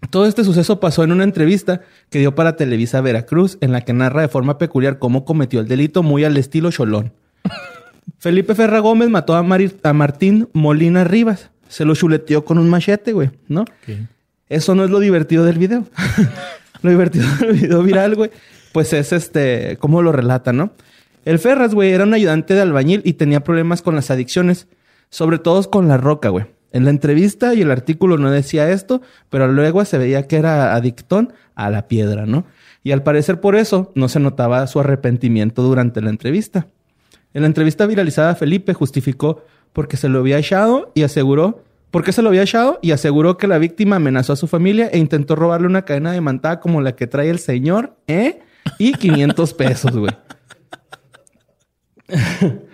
todo este suceso pasó en una entrevista que dio para Televisa Veracruz, en la que narra de forma peculiar cómo cometió el delito muy al estilo Cholón. Felipe Ferra Gómez mató a, Mari- a Martín Molina Rivas. Se lo chuleteó con un machete, güey, ¿no? Eso no es lo divertido del video. lo divertido del video viral, güey, pues es este, cómo lo relata, ¿no? El Ferras, güey, era un ayudante de albañil y tenía problemas con las adicciones, sobre todo con la roca, güey. En la entrevista y el artículo no decía esto, pero luego se veía que era adictón a la piedra, ¿no? Y al parecer por eso no se notaba su arrepentimiento durante la entrevista. En la entrevista viralizada, Felipe justificó porque se lo había echado y aseguró, porque se lo había echado y aseguró que la víctima amenazó a su familia e intentó robarle una cadena de mantada como la que trae el señor, ¿eh? Y 500 pesos, güey.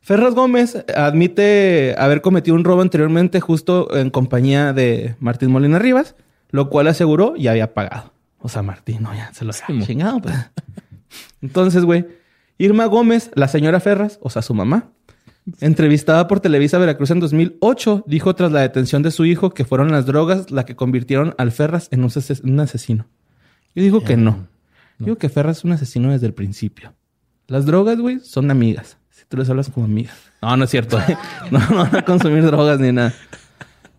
Ferraz Gómez admite haber cometido un robo anteriormente justo en compañía de Martín Molina Rivas, lo cual aseguró ya había pagado. O sea, Martín, no, ya se lo había chingado. pues. Entonces, güey, Irma Gómez, la señora Ferraz, o sea, su mamá, entrevistada por Televisa Veracruz en 2008, dijo tras la detención de su hijo que fueron las drogas las que convirtieron al Ferraz en un, ases- un asesino. Yo digo que no. Digo que Ferraz es un asesino desde el principio. Las drogas, güey, son amigas. Si tú les hablas como amigas. No, no es cierto. ¿eh? No, no van a consumir drogas ni nada.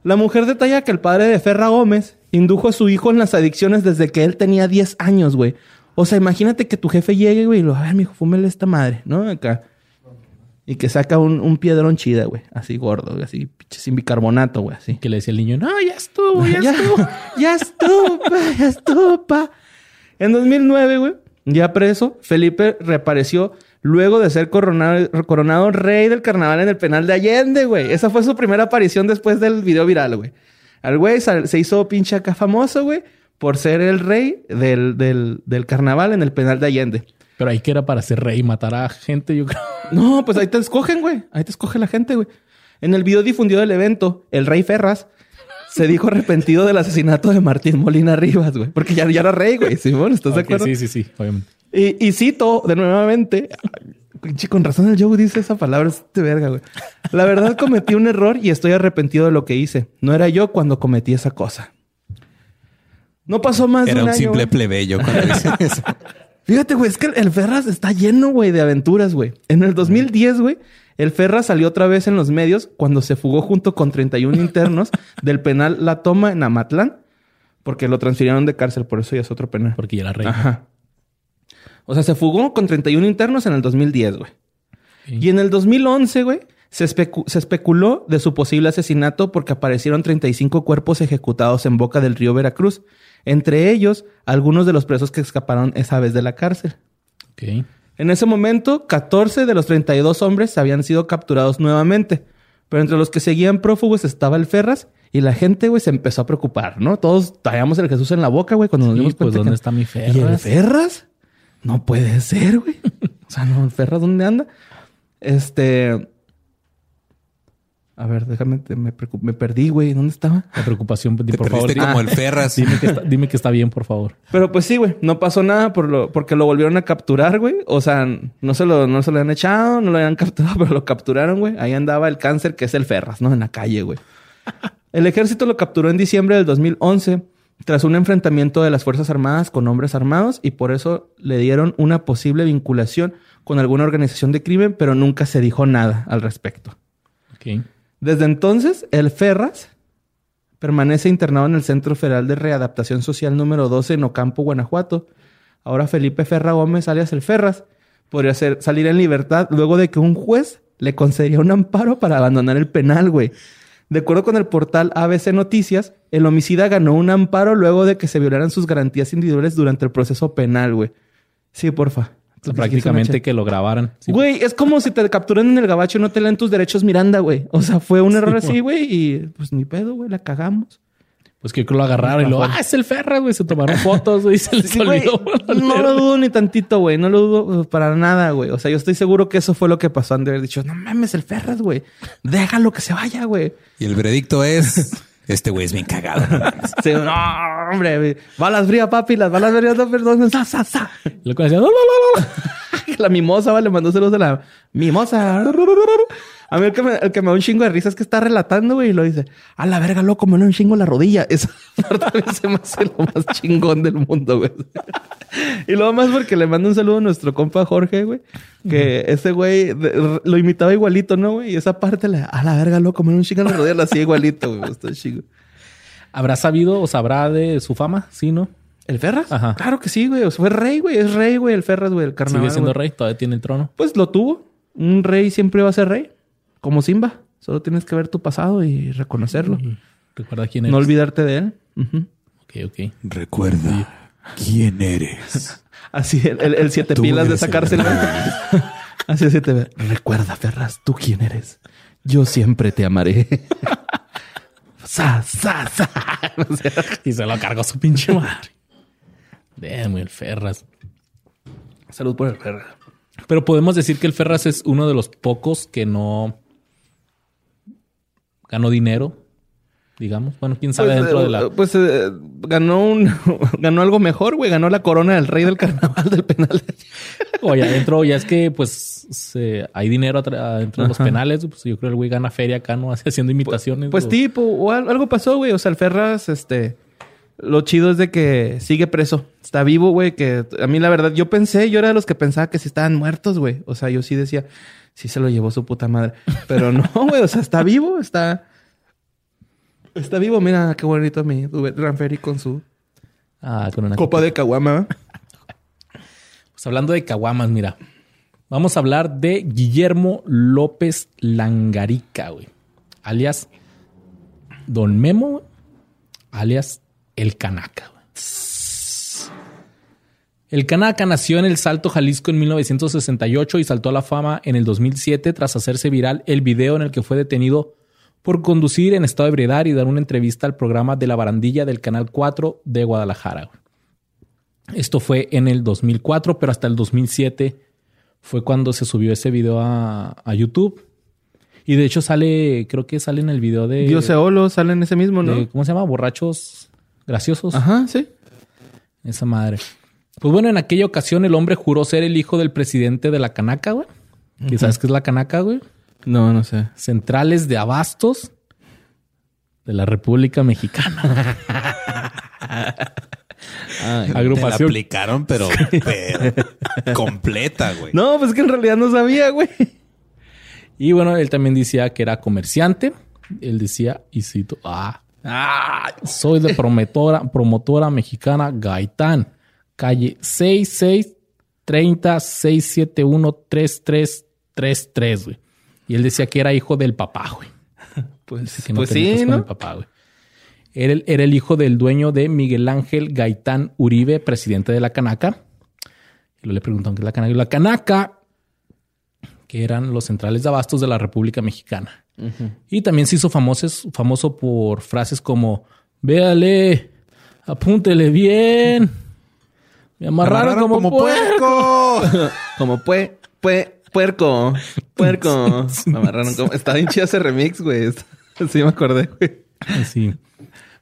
La mujer detalla que el padre de Ferra Gómez indujo a su hijo en las adicciones desde que él tenía 10 años, güey. O sea, imagínate que tu jefe llegue, güey, y lo, a ver, mijo, fúmele esta madre, ¿no? Acá. Y que saca un, un piedrón chida, güey. Así gordo, güey, así, sin bicarbonato, güey, así. Que le decía el niño, no, ya estuvo, ya, ya, estuvo. ya estuvo, pa, ya estuvo, pa. En 2009, güey, ya preso, Felipe reapareció luego de ser coronado, coronado rey del carnaval en el penal de Allende, güey. Esa fue su primera aparición después del video viral, güey. Al güey se hizo pinche acá famoso, güey, por ser el rey del, del, del carnaval en el penal de Allende. Pero ahí que era para ser rey, matar a gente, yo creo. No, pues ahí te escogen, güey. Ahí te escoge la gente, güey. En el video difundido del evento, el rey Ferraz se dijo arrepentido del asesinato de Martín Molina Rivas, güey. Porque ya, ya era rey, güey. Simón, ¿estás de acuerdo? Sí, sí, sí, obviamente. Y, y cito de nuevamente. Pinche, Con razón el Joe dice esa palabra, es de verga, güey. La verdad cometí un error y estoy arrepentido de lo que hice. No era yo cuando cometí esa cosa. No pasó más Era de un, un año, simple güey. plebeyo cuando dice eso. Fíjate, güey, es que el Ferraz está lleno, güey, de aventuras, güey. En el 2010, güey, el Ferraz salió otra vez en los medios cuando se fugó junto con 31 internos del penal La Toma en Amatlán, porque lo transfirieron de cárcel, por eso ya es otro penal. Porque ya era rey. Ajá. O sea, se fugó con 31 internos en el 2010, güey. Sí. Y en el 2011, güey, se, especu- se especuló de su posible asesinato porque aparecieron 35 cuerpos ejecutados en boca del río Veracruz. Entre ellos, algunos de los presos que escaparon esa vez de la cárcel. Ok. En ese momento, 14 de los 32 hombres habían sido capturados nuevamente. Pero entre los que seguían prófugos estaba el Ferraz y la gente, güey, se empezó a preocupar, ¿no? Todos traíamos el Jesús en la boca, güey, cuando nos dimos pues, cuenta ¿dónde que- está mi ¿Y el? Ferraz? No puede ser, güey. o sea, no, el Ferraz, ¿dónde anda? Este... A ver, déjame, te- me, me perdí, güey. ¿Dónde estaba? La preocupación, Te por favor, el Ferraz. dime, que está, dime que está bien, por favor. Pero pues sí, güey, no pasó nada por lo, porque lo volvieron a capturar, güey. O sea, no se lo, no se lo han echado, no lo habían capturado, pero lo capturaron, güey. Ahí andaba el cáncer, que es el Ferraz, ¿no? En la calle, güey. El ejército lo capturó en diciembre del 2011 tras un enfrentamiento de las Fuerzas Armadas con hombres armados y por eso le dieron una posible vinculación con alguna organización de crimen, pero nunca se dijo nada al respecto. Ok. Desde entonces, el Ferraz permanece internado en el Centro Federal de Readaptación Social número 12 en Ocampo, Guanajuato. Ahora Felipe Ferra Gómez, alias el Ferraz, podría salir en libertad luego de que un juez le concediera un amparo para abandonar el penal, güey. De acuerdo con el portal ABC Noticias, el homicida ganó un amparo luego de que se violaran sus garantías individuales durante el proceso penal, güey. Sí, porfa. Prácticamente que lo grabaran. Sí, Güey, es como si te capturan en el gabacho y no te leen tus derechos Miranda, güey. O sea, fue un error así, güey, y pues ni pedo, güey, la cagamos. Pues que lo agarraron y lo, ah, es el Ferra, güey. Se tomaron fotos, güey, y se les Sí, güey, no lo dudo ni tantito, güey. No lo dudo eh, para nada, güey. O sea, yo estoy seguro que eso fue lo que pasó. Han de haber dicho, no mames, el Ferraz, güey. Déjalo que se vaya, güey. Y el veredicto es: Este güey es bien cagado. no mames. Sí, no, hombre. Balas frías, papi. Las balas frías, no, perdón. Sa, sa, sa. Y luego decían, no, no, no, no. La mimosa, vale, mandó saludos de la mimosa. A mí el que, me, el que me da un chingo de risa es que está relatando, güey, y lo dice, a la verga, loco, me duele un chingo la rodilla. Esa parte a se me hace lo más chingón del mundo, güey. Y luego más porque le mando un saludo a nuestro compa Jorge, güey, que ese güey lo imitaba igualito, ¿no, güey? Y esa parte, le, a la verga, loco, me duele un chingo la rodilla, la hacía igualito, güey. Está chingo. ¿Habrá sabido o sabrá de su fama? Sí, ¿no? ¿El Ferraz? Ajá. Claro que sí, güey. O sea, fue rey, güey. Es rey, güey, el Ferraz, güey, el carnaval. Sigue siendo güey. rey, todavía tiene el trono. Pues lo tuvo. Un rey siempre va a ser rey. Como Simba. Solo tienes que ver tu pasado y reconocerlo. ¿Recuerda quién es? No olvidarte de él. Ok, ok. Recuerda quién eres. Así, el, el- el siete Tú pilas de eres rey. Así, así te ve. Recuerda, Ferraz, tú quién eres. Yo siempre te amaré. sa, sa, sa. Y se lo cargó su pinche madre. Damn, el Ferraz. salud por el Ferraz. Pero podemos decir que el Ferraz es uno de los pocos que no ganó dinero, digamos. Bueno, quién sabe Pues, dentro eh, de la. Pues eh, ganó un ganó algo mejor, güey. Ganó la corona del rey del carnaval del penal. O ya adentro, ya es que pues se- hay dinero atra- dentro de los penales. Pues yo creo que el güey gana feria acá, ¿no? Haciendo imitaciones. Pues o- tipo, o al- algo pasó, güey. O sea, el Ferraz, este. Lo chido es de que sigue preso. Está vivo, güey. Que a mí, la verdad, yo pensé, yo era de los que pensaba que sí estaban muertos, güey. O sea, yo sí decía, sí se lo llevó su puta madre. Pero no, güey. O sea, está vivo, está. Está vivo. Mira qué bonito mi Ranferi con su Ah, con una copa de caguama. Pues hablando de caguamas, mira. Vamos a hablar de Guillermo López Langarica, güey. Alias Don Memo, alias El Canaca. El Kanaka nació en El Salto, Jalisco en 1968 y saltó a la fama en el 2007 tras hacerse viral el video en el que fue detenido por conducir en estado de ebriedad y dar una entrevista al programa de la barandilla del Canal 4 de Guadalajara. Esto fue en el 2004, pero hasta el 2007 fue cuando se subió ese video a, a YouTube. Y de hecho sale, creo que sale en el video de... Dios Eolo sale en ese mismo, ¿no? de- ¿Cómo se llama? Borrachos graciosos. Ajá, sí. Esa madre. Pues bueno, en aquella ocasión el hombre juró ser el hijo del presidente de la Canaca, güey. ¿Y sabes qué es la Canaca, güey? No, no sé. Centrales de Abastos de la República Mexicana. Te la Agrupación. aplicaron, pero, pero completa, güey. No, pues que en realidad no sabía, güey. Y bueno, él también decía que era comerciante. Él decía, y cito, ah, Ah, soy de promotora, promotora mexicana Gaitán, calle 6630 671 3333, güey. Y él decía que era hijo del papá, güey. pues, que no pues sí, con el ¿no? papá, güey. Era el, era el hijo del dueño de Miguel Ángel Gaitán Uribe, presidente de la Canaca. Y le preguntaron qué es la Canaca. Y la Canaca, que eran los centrales de abastos de la República Mexicana. Y también se hizo famosos, famoso por frases como, véale, apúntele bien. Me amarraron, como, puerco. puerco. Como pue, pue, puerco. Puerco. Me amarraron como... Está bien chido ese remix, güey. Sí me acordé, güey. Sí.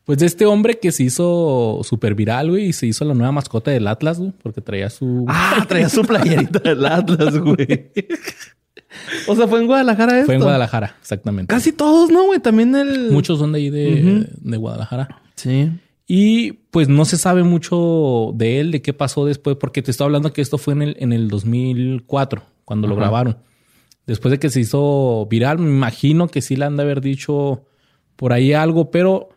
Pues de este hombre que se hizo súper viral, güey, y se hizo la nueva mascota del Atlas, güey, porque traía su... Ah, traía su playerita del Atlas, güey. O sea, fue en Guadalajara esto. Fue en Guadalajara, exactamente. Casi todos, ¿no, güey? También el... Muchos son de ahí de, de Guadalajara. Sí. Y pues no se sabe mucho de él, de qué pasó después, porque te estoy hablando que esto fue en el, en el 2004, cuando lo grabaron. Después de que se hizo viral, me imagino que sí le han de haber dicho por ahí algo, pero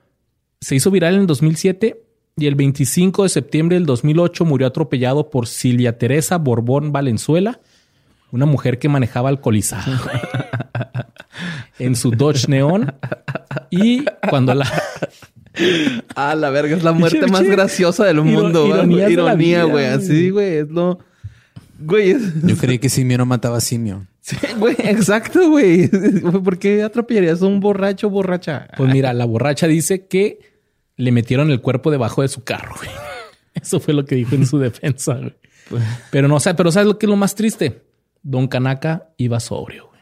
se hizo viral en el 2007 y el 25 de septiembre del 2008 murió atropellado por Silvia Teresa Borbón Valenzuela, una mujer que manejaba alcoholizada en su Dodge Neon. Y cuando la, Ah, la verga, es la muerte más graciosa del mundo. Ironía, vida, güey. Así, güey. Es lo... Güey, es... Yo creí que simio no mataba simio. Sí, güey, exacto, güey. ¿Por qué atropellarías a un borracho borracha? Pues mira, la borracha dice que le metieron el cuerpo debajo de su carro, güey. Eso fue lo que dijo en su defensa, güey. Pues, Pero no, o sea, pero ¿sabes lo que es lo más triste? Don Kanaka iba sobrio, güey.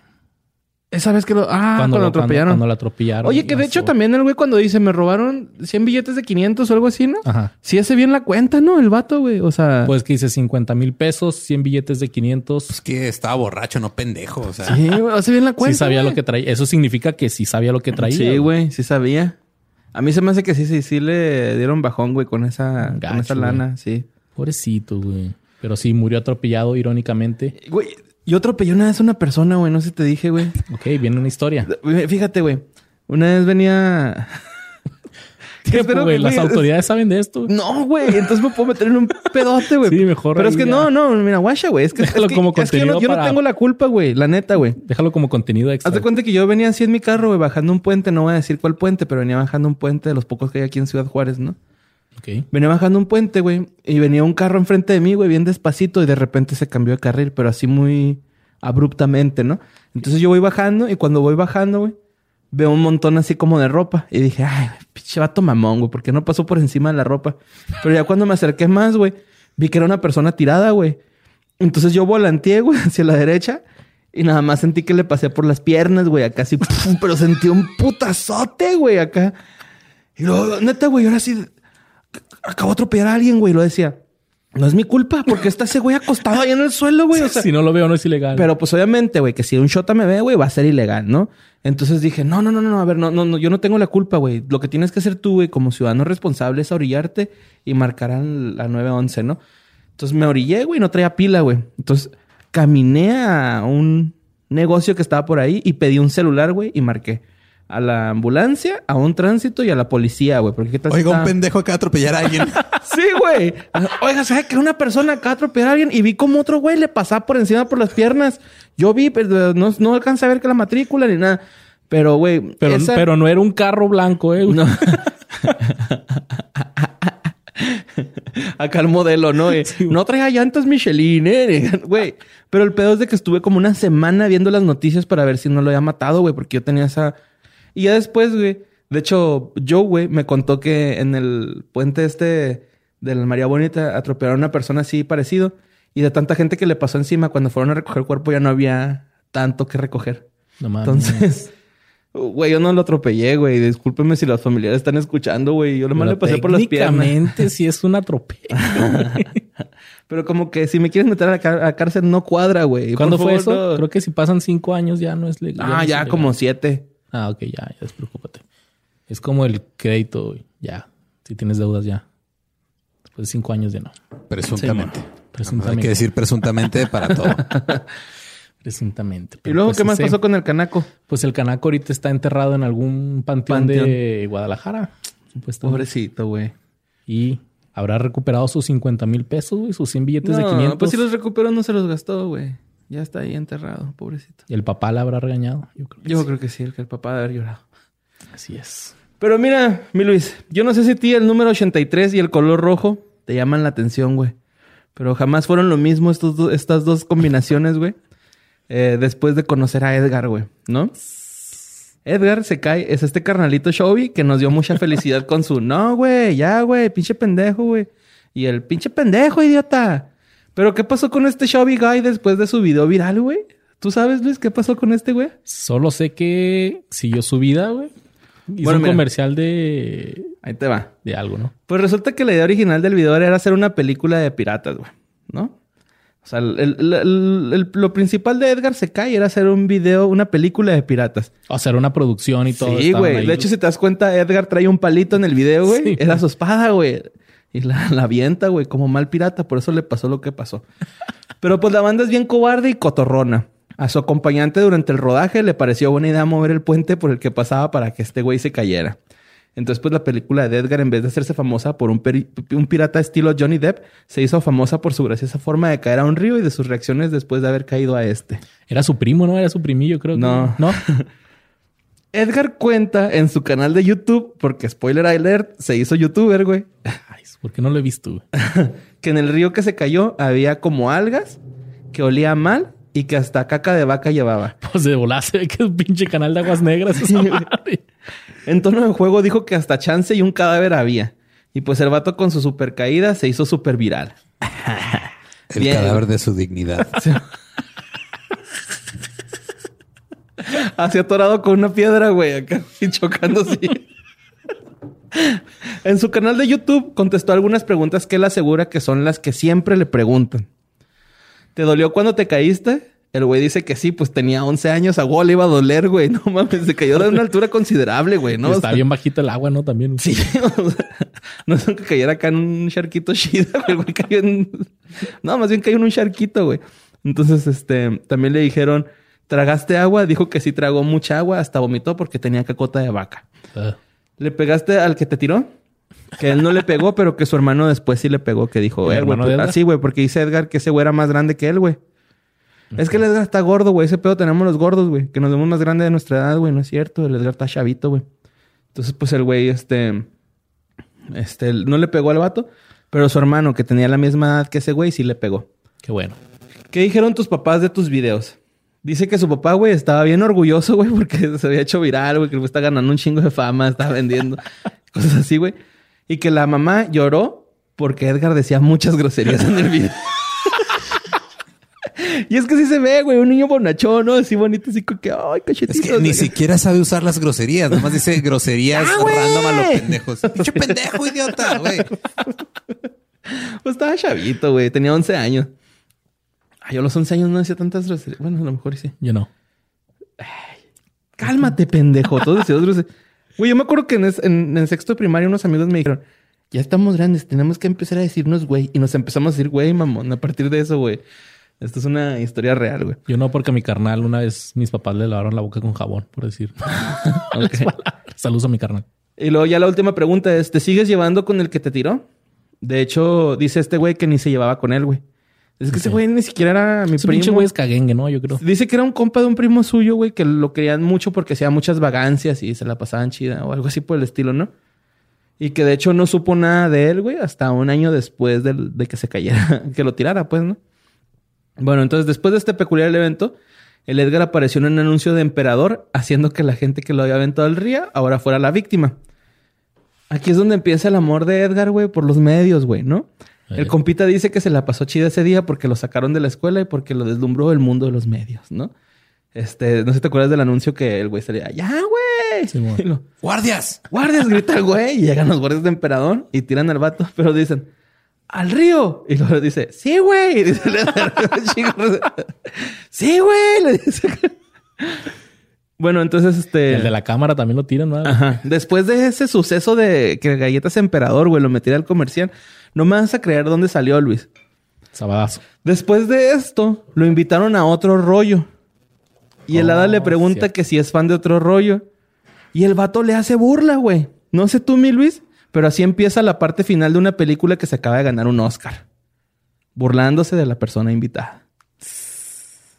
Esa vez que lo... Ah, cuando, lo atropellaron. Cuando, lo atropellaron. Oye, que de hecho sobrio. también el güey cuando dice me robaron 100 billetes de 500 o algo así, ¿no? Ajá. Sí hace bien la cuenta, ¿no? El vato, güey. O sea... Pues que dice 50 mil pesos, 100 billetes de 500. Es que estaba borracho, no pendejo. O sea, sí, güey. Hace bien la cuenta. sí sabía güey. lo que traía. Eso significa que sí sabía lo que traía. Sí, güey. Sí sabía. A mí se me hace que sí, sí, sí le dieron bajón, güey, con esa, con esa güey. lana, sí. Pobrecito, güey. Pero sí, murió atropellado irónicamente. Güey, yo atropellé una vez a una persona, güey. No sé si te dije, güey. Ok, viene una historia. Fíjate, güey. Una vez venía... ¿Qué, Espero güey? Las autoridades saben de esto. No, güey. Entonces me puedo meter en un pedote, güey. Sí, mejor Pero es que ya. no, no. Mira, guacha, güey. Es que, es Déjalo que- como es que yo, no, contenido yo no tengo la culpa, güey. La neta, güey. Déjalo como contenido extra. Haz de cuenta que yo venía así en mi carro, güey, bajando un puente. No voy a decir cuál puente, pero venía bajando un puente de los pocos que hay aquí en Ciudad Juárez, ¿no? Venía bajando un puente, güey, y venía un carro enfrente de mí, güey, bien despacito, y de repente se cambió de carril, pero así muy abruptamente, ¿no? Entonces yo voy bajando, y cuando voy bajando, güey, veo un montón así como de ropa. Y dije, ay, pinche vato mamón, güey, porque no pasó por encima de la ropa. Pero ya cuando me acerqué más, güey, vi que era una persona tirada, güey. Entonces yo volanteé, güey, hacia la derecha. Y nada más sentí que le pasé por las piernas, güey, acá así, pero sentí un putazote, güey, acá. Y luego, neta, güey, ahora sí, acabo de atropellar a alguien, güey. Y lo decía, no es mi culpa, porque está ese güey acostado ahí en el suelo, güey. O sea, si no lo veo, no es ilegal. pero pues obviamente, güey, que si un shota me ve, güey, va a ser ilegal, ¿no? Entonces dije, no, no, no, no, a ver, no, no, no, yo no tengo la culpa, güey. Lo que tienes que hacer tú, güey, como ciudadano responsable es orillarte y marcar al- la 911, ¿no? Entonces me orillé, güey, no traía pila, güey. Entonces caminé a un negocio que estaba por ahí y pedí un celular, güey, y marqué a la ambulancia, a un tránsito y a la policía, güey. Porque qué tal si Oiga, un está- pendejo acaba de atropellar a alguien. Sí, güey. Oiga, ¿sabes que una persona acaba de atropellar a alguien y vi como otro güey le pasaba por encima por las piernas? Yo vi, pero no, no alcancé a ver que la matrícula ni nada. Pero, güey. pero, esa- pero no era un carro blanco, eh. güey. No. Acá el modelo, ¿no? Eh, no traía llantas Michelin, eh. Güey. Pero el pedo es de que estuve como una semana viendo las noticias para ver si no lo había matado, güey, porque yo tenía esa. Y ya después, güey. De hecho, Joe, güey, me contó que en el puente este de la María Bonita atropellaron a una persona así parecido. Y de tanta gente que le pasó encima, cuando fueron a recoger el cuerpo ya no había tanto que recoger. No mames. Entonces, güey, yo no lo atropellé, güey. Discúlpeme si los familiares están escuchando, güey. Yo nomás le pasé por las piernas. Técnicamente sí es un atropello. Pero como que si me quieres meter a la, car- a cárcel no cuadra, güey. ¿Cuándo fue favor, eso? no. Creo que si pasan cinco años ya no es legal. Ah, ya como siete. Ah, ok, ya, ya despreocúpate. Es como el crédito, güey. ya. Si tienes deudas, ya. Después de cinco años ya no. Presuntamente. Presuntamente. Hay que decir presuntamente para todo. Presuntamente. ¿Y luego pues qué más ese- pasó con el canaco? Pues el canaco ahorita está enterrado en algún panteón, Panteón. de Guadalajara, supuestamente. Pobrecito, güey. Y habrá recuperado sus 50 mil pesos, güey, sus 100 billetes de 500. pues si los recuperó no se los gastó, güey. Ya está ahí enterrado, pobrecito. Y el papá le habrá regañado. Yo creo que Yo sí. creo que sí, el que el papá debe haber llorado. Así es. Pero mira, mi Luis, yo no sé si a ti el número 83 y el color rojo te llaman la atención, güey. Pero jamás fueron lo mismo estos do- estas dos combinaciones, güey. eh, después de conocer a Edgar, güey, ¿no? Edgar se cae, es este carnalito Shelby que nos dio mucha felicidad con su no, güey, ya, güey, pinche pendejo, güey. Y el pinche pendejo, idiota. Pero ¿qué pasó con este Shelby Guy después de su video viral, güey? ¿Tú sabes, Luis, qué pasó con este, güey? Solo sé que siguió su vida, güey. Hizo Bueno, un mira. comercial de, Ahí te va. de algo, ¿no? Pues resulta que la idea original del video era hacer una película de piratas, güey, ¿no? O sea, el- el- el- el- lo principal de Edgar se cae era hacer un video, una película de piratas. O era una producción y todo. sí, güey. De hecho, si te das cuenta, Edgar trae un palito en el video, güey. Sí. Era su espada, güey. Y la, la avienta, güey, como mal pirata. Por eso le pasó lo que pasó. Pero pues la banda es bien cobarde y cotorrona. A su acompañante durante el rodaje le pareció buena idea mover el puente por el que pasaba para que este güey se cayera. Entonces, pues la película de Edgar, en vez de hacerse famosa por un, un pirata estilo Johnny Depp, se hizo famosa por su graciosa forma de caer a un río y de sus reacciones después de haber caído a este. Era su primo, ¿no? Era su primillo, creo. que- No. Edgar cuenta en su canal de YouTube, porque spoiler alert, se hizo youtuber, güey, Ay, ¿por qué no lo he visto, güey? que en el río que se cayó había como algas, que olía mal y que hasta caca de vaca llevaba. Pues de volar se ve que es un pinche canal de aguas negras esa madre. En tono de juego dijo que hasta chance y un cadáver había. Y pues el vato con su super caída se hizo súper viral. El Bien. cadáver de su dignidad. Así atorado con una piedra, güey, acá y chocando así. en su canal de YouTube contestó algunas preguntas que él asegura que son las que siempre le preguntan. ¿Te dolió cuando te caíste? El güey dice que sí, pues tenía 11 años, a Wall le iba a doler, güey. No mames, se cayó de una altura considerable, güey, ¿no? Y O está sea, bien bajito el agua, ¿no? También. Sí, o sea, no es que cayera acá en un charquito chida, güey. El güey cayó en... No, más bien cayó en un charquito, güey. Entonces, este, también le dijeron, ¿tragaste agua? Dijo que sí tragó mucha agua, hasta vomitó porque tenía cacota de vaca. Ah, ¿Le pegaste al que te tiró? Que él no le pegó, pero que su hermano después sí le pegó, que dijo, ¿El eh, güey, pues, así, güey, porque dice Edgar que ese güey era más grande que él, güey. Es que el Edgar está gordo, güey. Ese pedo tenemos los gordos, güey. Que nos vemos más grande de nuestra edad, güey. No es cierto. El Edgar está chavito, güey. Entonces, pues el güey, este... Este, no le pegó al vato. Pero su hermano, que tenía la misma edad que ese güey, sí le pegó. qué bueno. ¿Qué dijeron tus papás de tus videos? Dice que su papá, güey, estaba bien orgulloso, güey, porque se había hecho viral, güey, que está ganando un chingo de fama, está vendiendo cosas así, güey. Y que la mamá lloró porque Edgar decía muchas groserías en el video. y es que sí se ve, güey, un niño bonachón, ¿no? Así bonito, así que, ay, Es cachetito. que ni siquiera sabe usar las groserías. Nomás dice groserías ¡Ah, random a los pendejos. Pinche pendejo, idiota, güey. Pues estaba chavito, güey, tenía 11 años. Ay, yo a los 11 años no decía tantas groserías. Bueno, a lo mejor sí. Yo no. Cálmate, pendejo. Todos decíamos groserías. Güey, yo me acuerdo que en, es- en- en sexto de primaria unos amigos me dijeron, ya estamos grandes, tenemos que empezar a decirnos güey. Y nos empezamos a decir güey, mamón. A partir de eso, güey. Esto es una historia real, güey. Yo no, porque mi carnal una vez mis papás le lavaron la boca con jabón, por decir. Saludos a mi carnal. Y luego ya la última pregunta es, ¿te sigues llevando con el que te tiró? De hecho, dice este güey que ni se llevaba con él, güey. Es que ese güey ni siquiera era mi Ese pinche primo. güey es caguengue, ¿no? Yo creo. Dice que era un compa de un primo suyo, güey, que lo querían mucho porque hacía muchas vagancias y se la pasaban chida o algo así por el estilo, ¿no? Y que de hecho no supo nada de él, güey, hasta un año después del- de, que se cayera, que lo tirara, pues, ¿no? Bueno, entonces después de este peculiar evento, el Edgar apareció en un anuncio de emperador, haciendo que la gente que lo había aventado al río ahora fuera la víctima. Aquí es donde empieza el amor de Edgar, güey, por los medios, güey, ¿no? Eh. El compita dice que se la pasó chida ese día porque lo sacaron de la escuela y porque lo deslumbró el mundo de los medios, ¿no? Este, no sé si te acuerdas del anuncio que el güey salía, ya, güey. Sí, lo, ¡Guardias! guardias, grita el güey. Y llegan los guardias de emperador y tiran al vato, pero dicen, al río. Y luego dice, sí, güey. Y dice, chico, sí, güey. Le dice. Bueno, entonces, este. El de la cámara también lo tiran, ¿no? Ajá. Después de ese suceso de que Galletas Emperador, güey, lo metiera al comercial, no me vas a creer dónde salió Luis. Sabadazo. Después de esto, lo invitaron a otro rollo. Y el Oh, hada le pregunta cierto. que si es fan de otro rollo. Y el vato le hace burla, güey. No sé tú, mi Luis, pero así empieza la parte final de una película que se acaba de ganar un Oscar. Burlándose de la persona invitada.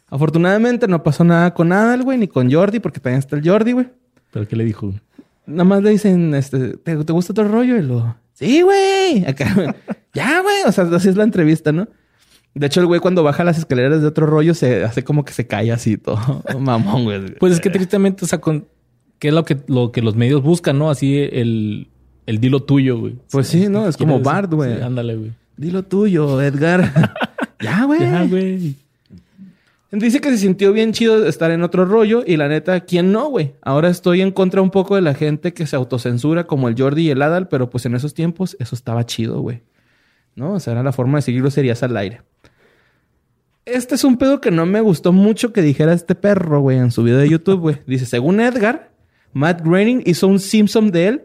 Afortunadamente no pasó nada con Adal, güey, ni con Jordi, porque también está el Jordi, güey. ¿Pero qué le dijo? Nada más le dicen, este, ¿te, te gusta otro rollo? Y lo, sí, güey. Acá, ya, güey. O sea, así es la entrevista, ¿no? De hecho, el güey cuando baja las escaleras de otro rollo se hace como que se cae así todo mamón, güey. Pues es que tristemente, o sea, con... ¿qué es lo que, lo que los medios buscan, no? Así el, el dilo tuyo, güey. Pues sí, ¿no? Es como Bart, güey. Sí, ándale, güey. Dilo tuyo, Edgar. ya, güey. Ya, güey. Dice que se sintió bien chido estar en otro rollo y la neta, ¿quién no, güey? Ahora estoy en contra un poco de la gente que se autocensura como el Jordi y el Adal, pero pues en esos tiempos eso estaba chido, güey. ¿No? O sea, era la forma de seguir groserías al aire. Este es un pedo que no me gustó mucho que dijera este perro, güey, en su video de YouTube, güey. Dice, según Edgar, Matt Groening hizo un Simpson de él.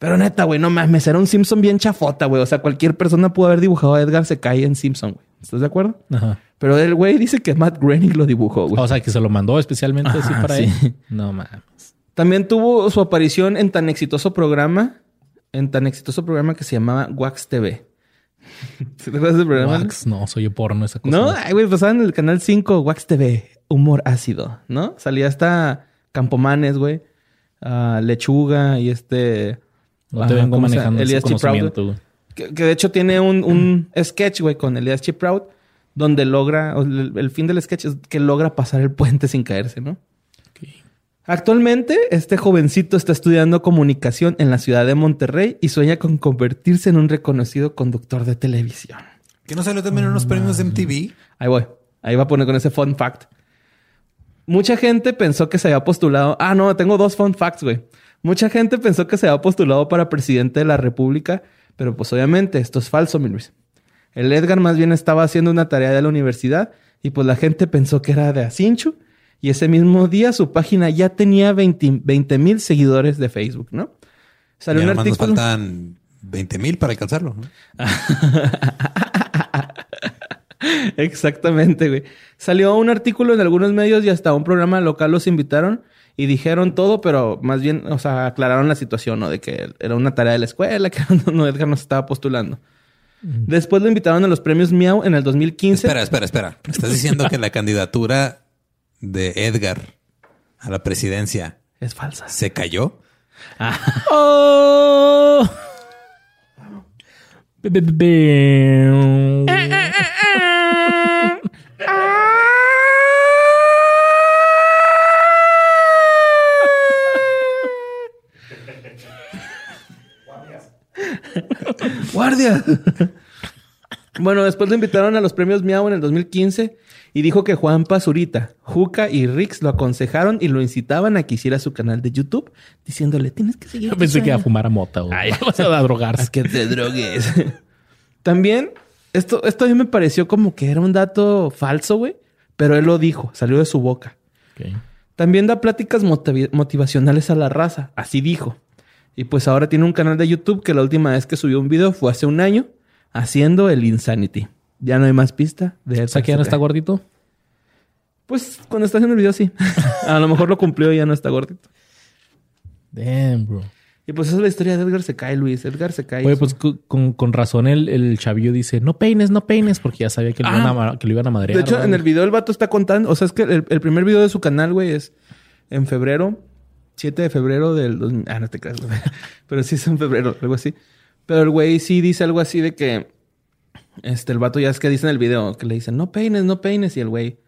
Pero neta, güey, no mames, era un Simpson bien chafota, güey. O sea, cualquier persona pudo haber dibujado a Edgar se cae en Simpson, güey. ¿Estás de acuerdo? Ajá. Pero el güey dice que Matt Groening lo dibujó, güey. O sea, que se lo mandó especialmente así para sí. él. No mames. También tuvo su aparición en tan exitoso programa, en tan exitoso programa que se llamaba Wax TV. ¿Sí ¿Te acuerdas del programa? Wax, no, soy porno esa cosa. No, ay, güey, pasaba en el canal 5, Wax TV, humor ácido, ¿no? Salía hasta Campomanes, güey, Lechuga y este... No te vengo ¿cómo se manejando ese Elías Chiproud, conocimiento, güey. Que, que de hecho tiene un, un sketch, güey, con Elias Chiproud, donde logra, el, fin del sketch es que logra pasar el puente sin caerse, ¿no? Actualmente, este jovencito está estudiando comunicación en la ciudad de Monterrey y sueña con convertirse en un reconocido conductor de televisión. ¿Que no salió también en unos premios de MTV? Ahí voy. Ahí va a poner con ese fun fact. Mucha gente pensó que se había postulado. Ah, no, tengo dos fun facts, güey. Mucha gente pensó que se había postulado para presidente de la República, pero pues obviamente esto es falso, mi Luis. El Edgar más bien estaba haciendo una tarea de la universidad y pues la gente pensó que era de Asinchu y ese mismo día su página ya tenía 20 mil seguidores de Facebook, ¿no? Salió Y un además nos artículo. faltan 20 mil para alcanzarlo. ¿no? Exactamente, güey. Salió un artículo en algunos medios y hasta un programa local los invitaron y dijeron todo, pero más bien, o sea, aclararon la situación, ¿no? De que era una tarea de la escuela, que no, Edgar no se estaba postulando. Después lo invitaron a los premios Miau en el 2015. Espera, espera, espera. ¿Me estás diciendo que la candidatura de Edgar a la presidencia Es falsa. se cayó? ¡Oh! Be- be- ¡Guardia! Bueno, después lo invitaron a los premios Miau en el 2015 y dijo que Juan Pazurita, Juca y Rix lo aconsejaron y lo incitaban a que hiciera su canal de YouTube, diciéndole, tienes que seguir. Yo pensé que iba a sueño". fumar a mota o Ay. sea, a drogarse. A que te drogues. También, esto, esto a mí me pareció como que era un dato falso, güey. Pero él lo dijo, salió de su boca. También da pláticas motivacionales a la raza, así dijo. Y pues ahora tiene un canal de YouTube que la última vez que subió un video fue hace un año, haciendo el Insanity. Ya no hay más pista de O sea, que ya no está gordito. Pues cuando está haciendo el video, sí. a lo mejor lo cumplió y ya no está gordito. Damn, bro. Y pues esa es la historia de Edgar se cae, Luis. Edgar se cae. Oye, pues con, con razón el, el chavillo dice, no peines, no peines, porque ya sabía que lo, Ah. iban, a, que lo iban a madrear. De hecho, ¿verdad? en el video el vato está contando, o sea, es que el, el primer video de su canal, güey, es en febrero 7 de febrero del... 2000. Ah, no te creas, güey. Pero sí es en febrero, algo así. Pero el güey sí dice algo así de que... Este, el vato ya es que dice en el video que le dicen, no peines, no peines. Y el güey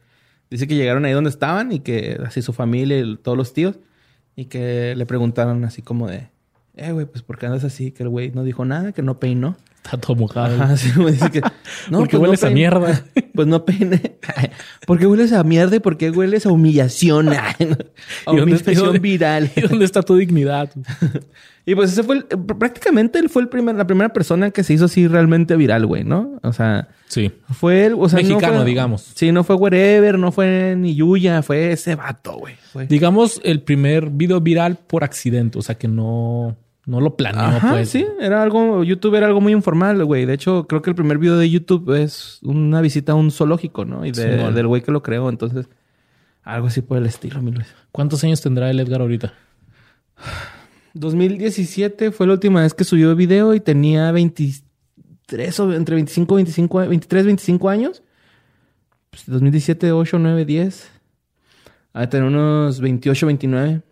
dice que llegaron ahí donde estaban y que así su familia y todos los tíos. Y que le preguntaron así como de, eh, güey, pues ¿por qué andas así? Que el güey no dijo nada, que no peinó. Está todo mojado. Ajá, sí, güey, dice que... No, ¿Por qué pues, no hueles a mierda? Pues no peine. ¿Por qué hueles a mierda y por qué hueles a humillación? A ¿Y dónde- humillación dónde- viral. ¿Y dónde está tu dignidad? Y pues ese fue el- prácticamente él fue el primer, la primera persona que se hizo así realmente viral, güey, ¿no? O sea, Sí. fue él, o sea, no Mexicano, fue- digamos. Sí, no fue wherever, no fue ni Yuya, fue ese vato, güey. Fue- Digamos el primer video viral por accidente, o sea que no, no lo planeó, Ajá, pues. sí, era algo, YouTube era algo muy informal, güey. De hecho, creo que el primer video de YouTube es una visita a un zoológico, ¿no? Y de- Simón. del güey que lo creó, entonces, algo así por el estilo, mi Luis. ¿Cuántos años tendrá el Edgar ahorita? 2017 fue la última vez que subió video y tenía 23 o entre 25 25 23 25 años. Pues 2017 8 9 10. A tener unos 28 29.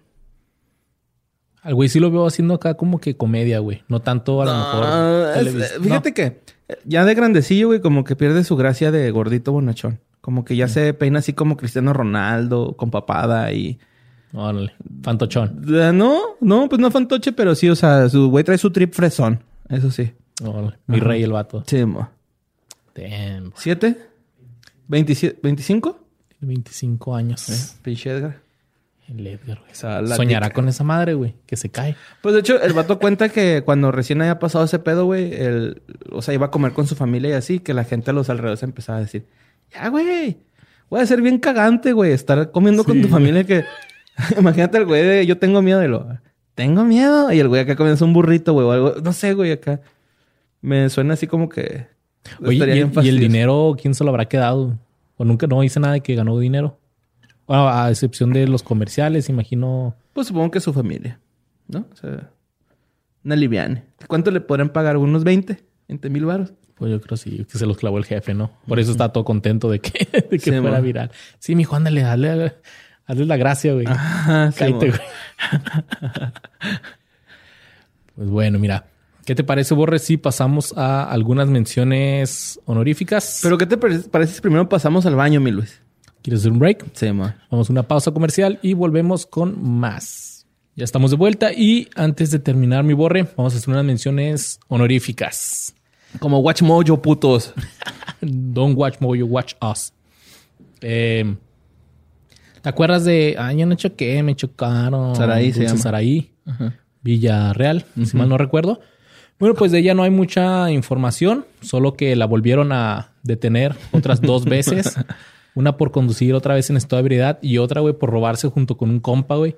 Al güey sí lo veo haciendo acá como que comedia, güey. No tanto a lo mejor. Es- televis- fíjate que eh, ya de grandecillo, güey, como que pierde su gracia de gordito bonachón. Como que ya se peina así como Cristiano Ronaldo, con papada y... Órale. Fantochón. Eh, No, no, pues no fantoche, pero sí, o sea, su güey trae su trip fresón. Eso sí. Órale. Mi rey el vato. Sí, mo. Damn. ¿Siete? ¿27? ¿25? 25 años. Pinche Edgar. El Edgar, güey. Soñará con esa madre, güey. Que se cae. Pues de hecho, el vato cuenta que cuando recién había pasado ese pedo, güey, el, o sea, iba a comer con su familia y así, que la gente a los alrededores empezaba a decir, ya, güey, voy a ser bien cagante, güey, estar comiendo con tu familia que... Imagínate el güey de yo tengo miedo y lo... Tengo miedo. Y el güey acá comienza un burrito, güey, o algo. No sé, güey, acá. Me suena así como que... Oye, ¿y, y el dinero quién se lo habrá quedado? O nunca no dice nada de que ganó dinero. Bueno, a excepción de los comerciales, imagino. Pues supongo que su familia, ¿no? O sea, una liviana. ¿Cuánto le podrán pagar? ¿Unos 20? ¿20 mil baros? Pues yo creo sí, que se los clavó el jefe, ¿no? Por eso está todo contento de que, de que Sí, fuera viral. Sí, mijo, ándale, dale, hazle la gracia, güey. Ajá, sí, Cállate, mo. güey. pues bueno, mira. ¿Qué te parece, Borre, si pasamos a algunas menciones honoríficas? ¿Pero qué te parece, parece si primero pasamos al baño, mi Luis? ¿Quieres hacer un break? Sí, ma. Vamos a una pausa comercial y volvemos con más. Ya estamos de vuelta y antes de terminar mi borre, vamos a hacer unas menciones honoríficas. Como Watch Mojo, putos. Don't watch Mojo, watch us. Eh, ¿Te acuerdas de... Ay, yo no choqué, me chocaron. Saraí se llama. Saraí, Villarreal, si mal no recuerdo. Bueno, pues de ella no hay mucha información, solo que la volvieron a detener otras dos veces. Una por conducir otra vez en estado de ebriedad y otra, güey, por robarse junto con un compa, güey,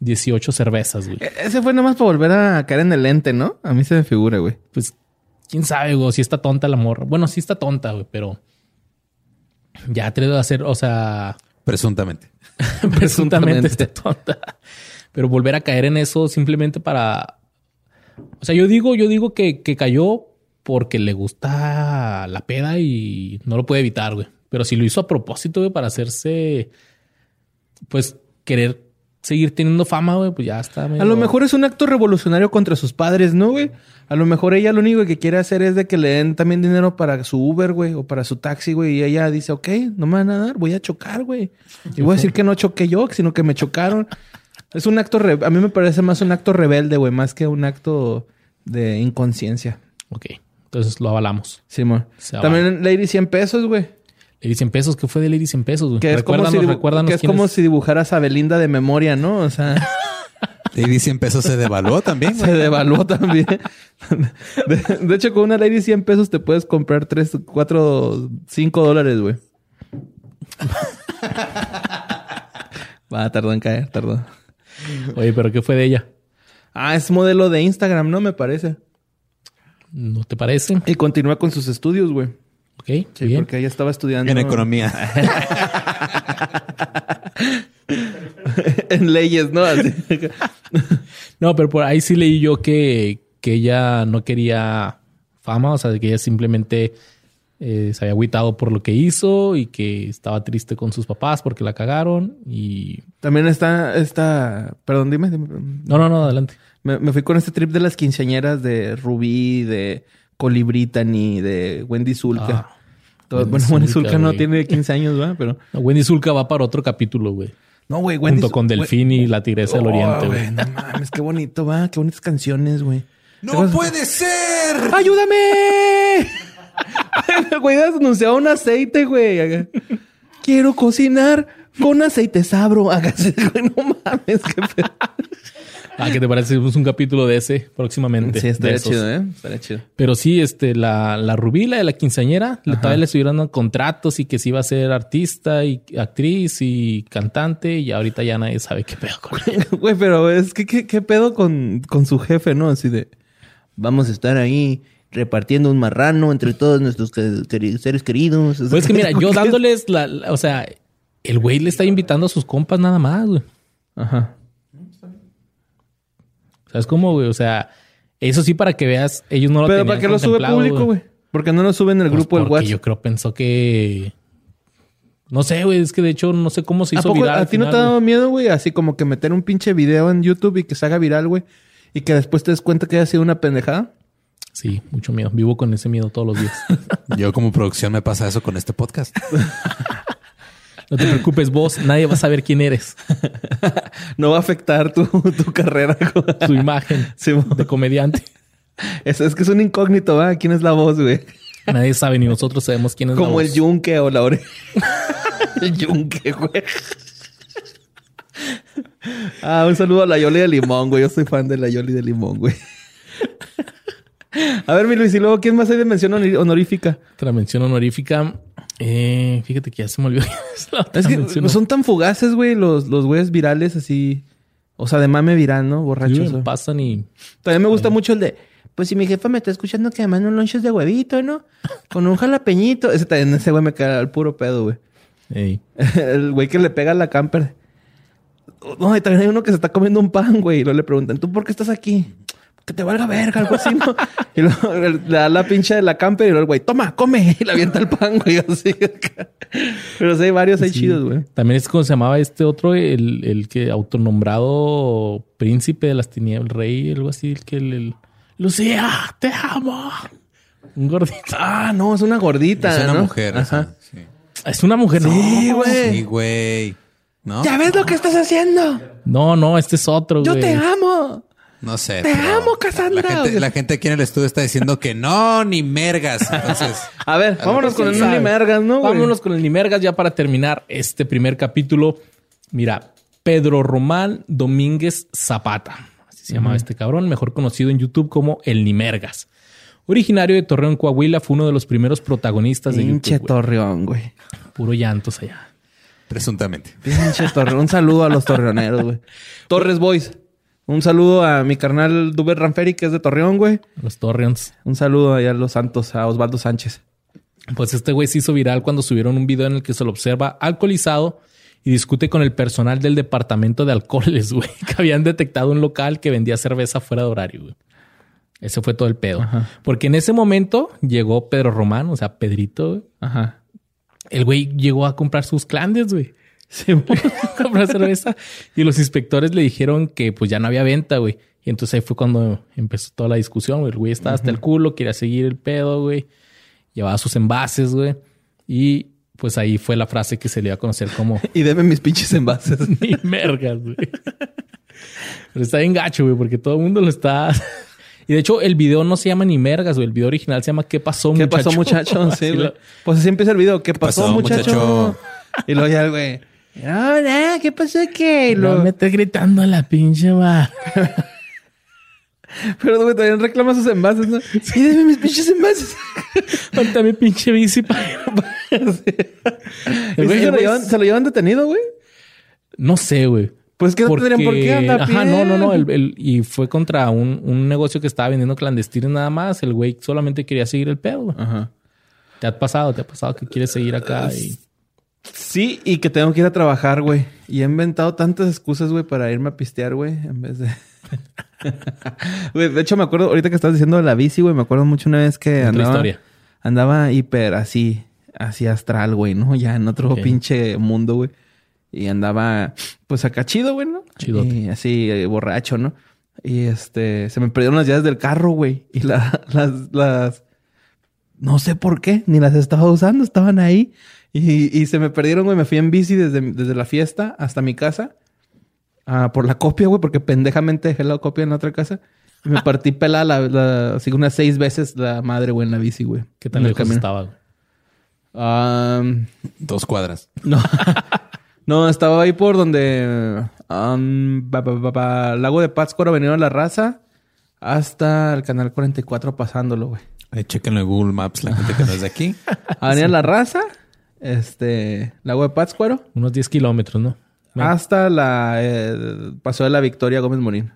18 cervezas, güey. E- Ese fue nomás para volver a caer en el lente, ¿no? A mí se me figura, güey. Pues, quién sabe, güey, si está tonta la morra. Bueno, sí está tonta, güey, pero ya te debe hacer, o sea, Presuntamente. presuntamente está tonta. Pero volver a caer en eso simplemente para. O sea, yo digo, yo digo que, que cayó porque le gusta la peda y no lo puede evitar, güey. Pero si lo hizo a propósito, güey, para hacerse. Pues querer seguir teniendo fama, güey, pues ya está. A lo mejor es un acto revolucionario contra sus padres, ¿no, güey? A lo mejor ella lo único que quiere hacer es de que le den también dinero para su Uber, güey, o para su taxi, güey. Y ella dice, ok, no me van a dar, voy a chocar, güey. Y voy a decir que no choqué yo, sino que me chocaron. Es un acto, re- a mí me parece más un acto rebelde, güey, más que un acto de inconsciencia. Ok, entonces lo avalamos. Simón. Se También Lady 100 pesos, güey. Lady 100 pesos, ¿qué fue de Lady 100 pesos, güey? Que es como si, que es como es. si dibujaras a Belinda de memoria, ¿no? O sea, Lady 100 pesos se devaluó también, se güey. devaluó también. De, de hecho, con una Lady 100 pesos te puedes comprar 3, 4, 5 dólares, güey. Va, tardó en caer, tardó. Oye, pero ¿qué fue de ella? Ah, es modelo de Instagram, ¿no? Me parece. ¿No te parece? Y continúa con sus estudios, güey. Ok, Sí, bien. porque ella estaba estudiando En economía. en leyes, ¿no? No, pero por ahí sí leí yo que, que ella no quería fama, o sea, que ella simplemente eh, se había agüitado por lo que hizo y que estaba triste con sus papás porque la cagaron y... También está, está, perdón, dime. dime. No, no, no, adelante. Me, me fui con este trip de las quinceañeras de Rubí, de Colibrí Tani, de Wendy Zulka. Ah, Todo- Wendy bueno, Wendy Zulka, no tiene 15 años, ¿verdad? Pero... No, Wendy Zulka va para otro capítulo, güey. No, güey, Wendy Junto con Delfín y la Tigresa del Oh, Oriente, güey. No mames, qué bonito, va. Qué bonitas canciones, güey. ¡No puede ser! ¡Ayúdame! güey, has anunciado un aceite, güey. Quiero cocinar con aceite sabro. Hágase, güey, no mames, qué pedo. Ah, ¿qué te parece? Un capítulo de ese próximamente. Sí, estaría chido, ¿eh? Estaría chido. Pero sí, este, la, la Rubí, la de la quinceañera, le- todavía le estuvieron dando contratos y que sí iba a ser artista y actriz y cantante y ahorita ya nadie sabe qué pedo con ella. Güey, pero es que qué, qué pedo con, con su jefe, ¿no? Así de vamos a estar ahí repartiendo un marrano entre todos nuestros seres queridos. Pues es que mira, yo dándoles la, la- o sea, el güey le está invitando a sus compas nada más, güey. Ajá. ¿Sabes cómo, güey? O sea, eso sí para que veas, ellos no lo Pero ¿para qué lo sube público, güey? Porque no lo sube en el Pues grupo del WhatsApp. Yo creo pensó que. No sé, güey. Es que de hecho no sé cómo se ¿A hizo poco viral. a ti no te ha dado miedo, güey? Así como que meter un pinche video en YouTube y que se haga viral, güey. Y que después te des cuenta que haya sido una pendejada. Sí, mucho miedo. Vivo con ese miedo todos los días. Yo como producción me pasa eso con este podcast. No te preocupes, vos. Nadie va a saber quién eres. No va a afectar tu, tu carrera. Tu imagen Sí, de comediante. es, es que es un incógnito, ¿va? ¿Quién es la voz, güey? Nadie sabe ni nosotros sabemos quién es la Como el voz. yunque o la oreja. el yunque, güey. Ah, un saludo a la Yoli de Limón, güey. Yo soy fan de la Yoli de Limón, güey. A ver, mi Luis, y luego, ¿quién más hay de mención honor- honorífica? Otra mención honorífica. Eh, fíjate que ya se me olvidó. Es que son tan fugaces, güey, los, los güeyes virales así. O sea, de mame viral, ¿no? Sí, Borrachos. güey, pasan y. También me gusta mucho el de. Pues si mi jefa me está escuchando que manda un lonches de huevito, ¿no? Con un jalapeñito. Ese también, ese güey me cae al puro pedo, güey. Ey. El güey que le pega a la camper. No, y también hay uno que se está comiendo un pan, güey. Y luego le preguntan, ¿tú por qué estás aquí? Que te valga verga, algo así, ¿no? y luego le da la pincha de la camper y luego el güey, toma, come. Y le avienta el pan, güey, así. Pero sí, hay varios Sí. chidos, güey. También es como se llamaba este otro, el, el que autonombrado príncipe de las tinieblas, rey, algo así, el que el, el- Lucía, te amo. Un gordito. Ah, no, es una gordita. Es una ¿no? mujer. Ajá. Sí, Es una mujer. Sí, no, güey. Sí, güey. ¿No? ¿Ya ves lo que estás haciendo? no, no, este es otro, Yo te amo. No sé. Te amo, Cassandra. La gente, la gente aquí en el estudio está diciendo que no, ni mergas. Entonces, A ver, vámonos con el. Nuni Mergas, ¿no? güey? Vámonos con el Nimergas ya para terminar este primer capítulo. Mira, Pedro Román Domínguez Zapata. Así se llamaba este cabrón, mejor conocido en YouTube como el Nimergas. Originario de Torreón, Coahuila, fue uno de los primeros protagonistas de Pinche YouTube. güey. Torreón, güey. Puro llantos allá. presuntamente. Pinche Torreón. Un saludo a los torreoneros, güey. Torres Boys. Un saludo a mi carnal Duber Ranferi, que es de Torreón, güey. Los Torreons. Un saludo allá a los santos, a Osvaldo Sánchez. Pues este güey se hizo viral cuando subieron un video en el que se lo observa alcoholizado y discute con el personal del departamento de alcoholes, güey, que habían detectado un local que vendía cerveza fuera de horario, güey. Ese fue todo el pedo. Ajá. Porque en ese momento llegó Pedro Román, o sea, Pedrito, güey. Ajá. El güey llegó a comprar sus clandes, güey. Sí, A comprar cerveza. Y los inspectores le dijeron que pues ya no había venta, güey. Y entonces ahí fue cuando empezó toda la discusión, güey. El güey estaba hasta el culo, quería seguir el pedo, güey. Llevaba sus envases, güey. Y pues ahí fue la frase que se le iba a conocer como y deme mis pinches envases. ni mergas, güey. Pero está bien gacho, güey, porque todo el mundo lo está. Y de hecho, el video no se llama ni mergas, güey. El video original se llama ¿Qué pasó, ¿Qué muchacho? pasó, muchacho? Sí, güey. lo- Pues así empieza el video. ¿Qué pasó, pasó, muchacho? muchacho? Y luego ya güey. No, nada, ¿qué pasó qué? Y No me estés gritando a la pinche va. Pero güey, también reclama sus envases, ¿no? Sí, deme mis pinches envases. Falta mi pinche bici para ¿Y El sí güey- se, el lo llevan, se lo llevan detenido, güey? No sé, güey. Pues que no tendrían por qué andar Ajá, no, no, no. El- el- y fue contra un, un negocio que estaba vendiendo clandestinos nada más. El güey solamente quería seguir el pedo, güey. Ajá. Te ha pasado, te ha pasado que quieres seguir acá y... Sí, y que tengo que ir a trabajar, güey. Y he inventado tantas excusas, güey, para irme a pistear, güey, en vez de... Güey, de hecho, me acuerdo, ahorita que estás diciendo de la bici, güey, me acuerdo mucho una vez que andaba... historia. andaba hiper así, así astral, güey, ¿no? Ya en otro pinche mundo, güey. Y andaba, pues acá chido, güey, ¿no? Chidote. Y así, eh, borracho, ¿no? Y este, se me perdieron las llaves del carro, güey. Y la- las, las, no sé por qué, ni las estaba usando, estaban ahí. Y, y se me perdieron, güey. Me fui en bici desde, desde la fiesta hasta mi casa. ah, por la copia, güey, porque pendejamente dejé la copia en la otra casa. Y me partí pelada la, la- así unas seis veces la madre, güey, en la bici, güey. ¿Qué tan lejos camino. estaba? güey? Dos cuadras. no. no, estaba ahí por donde... pa- pa- pa- pa- Lago de Pátzcuaro, Avenida La Raza, hasta el Canal 44 pasándolo, güey. Ahí chequenlo en Google Maps, la gente que no es de aquí. Avenida La Raza, este... Lago de Pátzcuaro, Unos 10 kilómetros, ¿no? Hasta la... eh, Pasó de la Victoria Gómez Morín.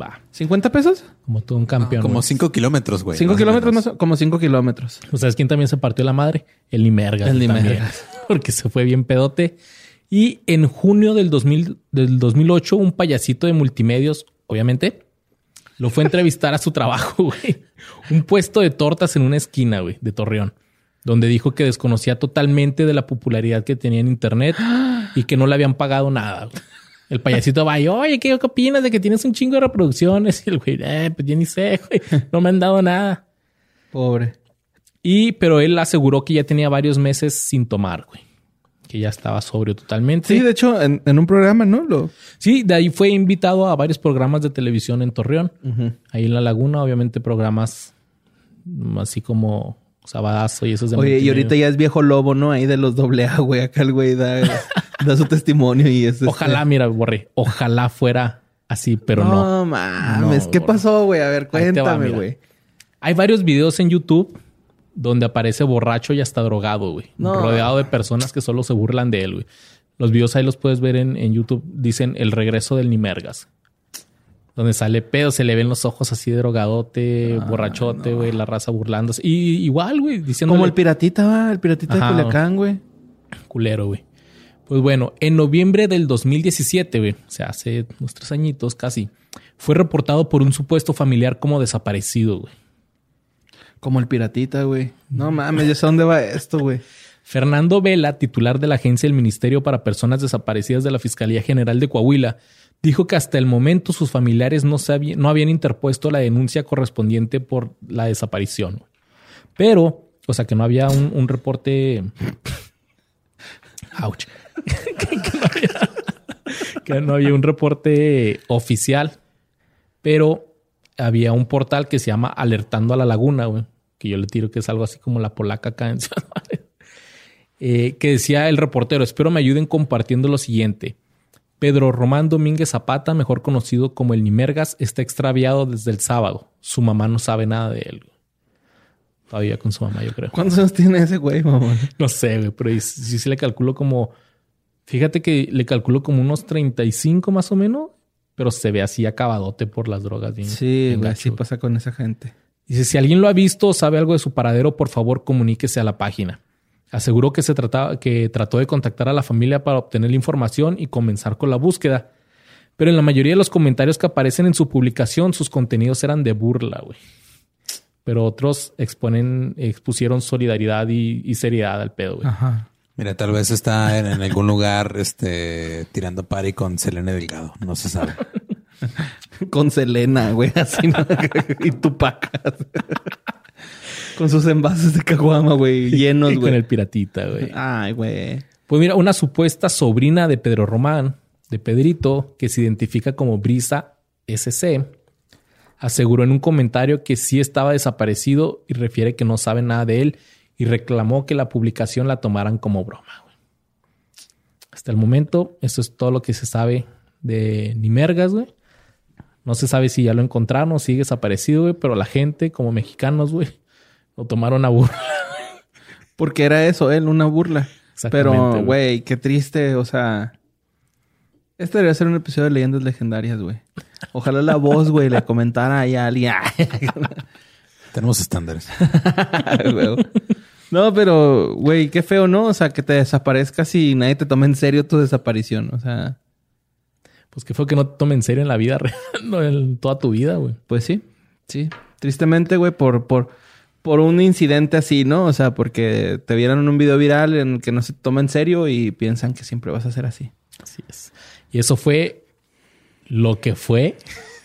Va, ¿50 pesos? como todo un campeón. Como güey. cinco kilómetros, güey. ¿Cinco más o kilómetros? menos. Más como cinco kilómetros. ¿O sabes quién también se partió la madre? El Nimergas. El Nimergas. Porque se fue bien pedote. Y en junio del, 2000, del 2008, un payasito de multimedios, obviamente, lo fue a entrevistar a su trabajo, güey. Un puesto de tortas en una esquina, güey, de Torreón. Donde dijo que desconocía totalmente de la popularidad que tenía en internet y que no le habían pagado nada. El payasito va y, oye, ¿qué opinas de que tienes un chingo de reproducciones? Y el güey, eh, pues yo ni sé, güey. No me han dado nada. Pobre. Y, pero él aseguró que ya tenía varios meses sin tomar, güey. Que ya estaba sobrio totalmente. Sí, de hecho, en, en un programa, ¿no? Lo... Sí, de ahí fue invitado a varios programas de televisión en Torreón. Ahí en La Laguna, obviamente programas así como Sabadazo y esos de Oye, y ahorita ya es viejo lobo, ¿no? Ahí de los doble A, güey. Acá el güey da, da su testimonio y es... este- Ojalá, mira, borré. Ojalá fuera así, pero no. no. mames. No, ¿Qué pasó, güey? A ver, va, cuéntame, güey. Hay varios videos en YouTube donde aparece borracho y hasta drogado, güey. No. Rodeado de personas que solo se burlan de él, güey. Los videos ahí los puedes ver en, en YouTube. Dicen el regreso del Nimergas. Donde sale pedo, se le ven los ojos así de drogadote, borrachote, güey, la raza burlándose. Y igual, güey, diciendo Como el piratita, va. El piratita Ajá. de Culiacán, güey. culero, güey. Pues bueno, en noviembre del 2017, güey, o sea, hace unos tres añitos casi, fue reportado por un supuesto familiar como desaparecido, güey. Como el piratita, güey. No mames, ya sé dónde va esto, güey. Fernando Vela, titular de la agencia del Ministerio para Personas Desaparecidas de la Fiscalía General de Coahuila, dijo que hasta el momento sus familiares no, se había- no habían interpuesto la denuncia correspondiente por la desaparición. Pero, o sea, que no había un, reporte... Ouch. que, no había, un reporte oficial, pero había un portal que se llama Alertando a la Laguna, que yo le tiro que es algo así como la polaca acá en Ciudad. Eh, que decía el reportero, espero me ayuden compartiendo lo siguiente. Pedro Román Domínguez Zapata, mejor conocido como el Nimergas, está extraviado desde el sábado. Su mamá no sabe nada de él. Todavía con su mamá, yo creo. ¿Cuántos años tiene ese güey, mamón? No sé, güey, pero sí, sí se le calculo como... Fíjate que le calculo como unos 35 más o menos, pero se ve así acabadote por las drogas. bien- Sí, bien güey. gacho, Así pasa con esa gente. Dice, si alguien lo ha visto o sabe algo de su paradero, por favor comuníquese a la página. Aseguró que se trataba, que trató de contactar a la familia para obtener la información y comenzar con la búsqueda. Pero en la mayoría de los comentarios que aparecen en su publicación, sus contenidos eran de burla, güey. Pero otros exponen, expusieron solidaridad y, y seriedad al pedo, güey. Ajá. Mira, tal vez está en, en algún lugar este, tirando pari con Selene Delgado. No se sabe. Con Selena, güey. Así, ¿no? y Tupac. Con sus envases de caguama, güey. Llenos, Y con güey. el piratita, güey. Ay, güey. Pues mira, una supuesta sobrina de Pedro Román, de Pedrito, que se identifica como Brisa SC, aseguró en un comentario que sí estaba desaparecido y refiere que no sabe nada de él y reclamó que la publicación la tomaran como broma. güey. Hasta el momento, eso es todo lo que se sabe de Nimergas, güey. No se sabe si ya lo encontraron o sigue desaparecido, güey, pero la gente, como mexicanos, güey, lo tomaron a burla. Porque era eso, él, una burla. Exactamente, Pero, güey. qué triste. O sea, este debería ser un episodio de leyendas legendarias, güey. Ojalá la voz, güey, le comentara ahí a alguien. Tenemos estándares. No, pero, güey, qué feo, ¿no? O sea, que te desaparezcas y nadie te toma en serio tu desaparición. O sea, Pues que fue que no te tomen en serio en la vida real, no, en toda tu vida, güey. pues sí, sí. Tristemente, güey, por, por, por un incidente así, ¿no? O sea, porque te vieron en un video viral en el que no se toma en serio y piensan que siempre vas a ser así. Así es. Y eso fue lo que fue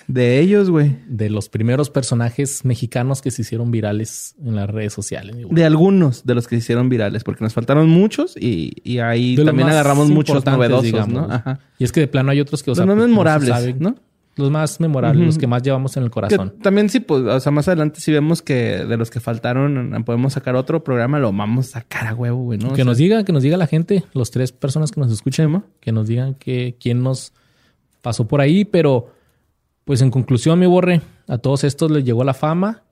De ellos, güey. de los primeros personajes mexicanos que se hicieron virales en las redes sociales. güey. De algunos de los que se hicieron virales, porque nos faltaron muchos y, y ahí De también agarramos muchos novedosos, digamos. ¿no? Ajá. Y es que de plano hay otros que, o sea, pues, no se memorables, saben. ¿no? Los más memorables, los que más llevamos en el Que corazón. también sí, pues, o sea, más adelante si vemos que de los que faltaron podemos sacar otro programa, lo vamos a sacar a huevo, güey, ¿no? O que sea, nos diga, que nos diga la gente, los tres personas que nos escuchen, ¿no? que nos digan que quién nos pasó por ahí, pero pues en conclusión, mi borre, a todos estos les llegó la fama,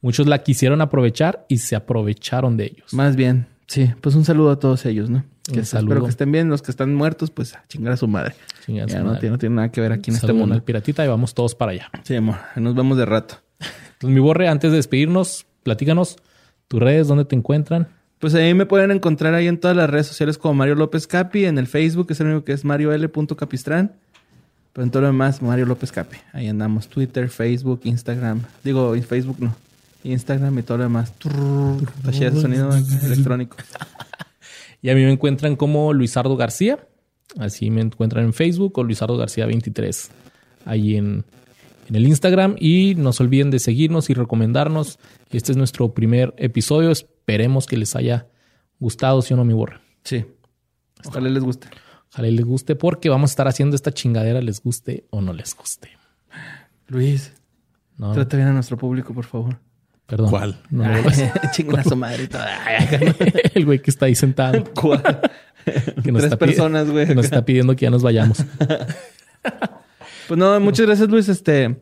muchos la quisieron aprovechar y se aprovecharon de ellos. Más bien, sí. Pues un saludo a todos ellos, ¿no? Que espero que estén bien. Los que están muertos, pues a chingar a su madre. Chinga su Ya no madre. tiene, no tiene nada que ver aquí en este mundo. al piratita y vamos todos para allá. Sí, amor. Nos vemos de rato. Entonces, mi borre, antes de despedirnos, platícanos tus redes, dónde te encuentran. Pues ahí me pueden encontrar ahí en todas las redes sociales como Mario López Capi. En el Facebook es el único que es Mario L. Capistrán. Pero en todo lo demás, Mario López Capi. Ahí andamos. Twitter, Facebook, Instagram. Digo, en Facebook no. Instagram y todo lo demás. Taché ese sonido electrónico. Y a mí me encuentran como Luisardo García. Así me encuentran en Facebook o Luisardo García 23. Ahí en, en el Instagram. Y no se olviden de seguirnos y recomendarnos. Este es nuestro primer episodio. Esperemos que les haya gustado, si o no, mi borra. Sí. Ojalá les guste. Ojalá les guste porque vamos a estar haciendo esta chingadera, les guste o no les guste. Luis, No, trata bien a nuestro público, por favor. Perdón. ¿Cuál? No me vuelvas- Chinga a su madre. El güey que está ahí sentado. ¿Cuál? Que nos Tres está personas, güey. Nos está pidiendo que ya nos vayamos. Pues no, muchas gracias, Luis, este,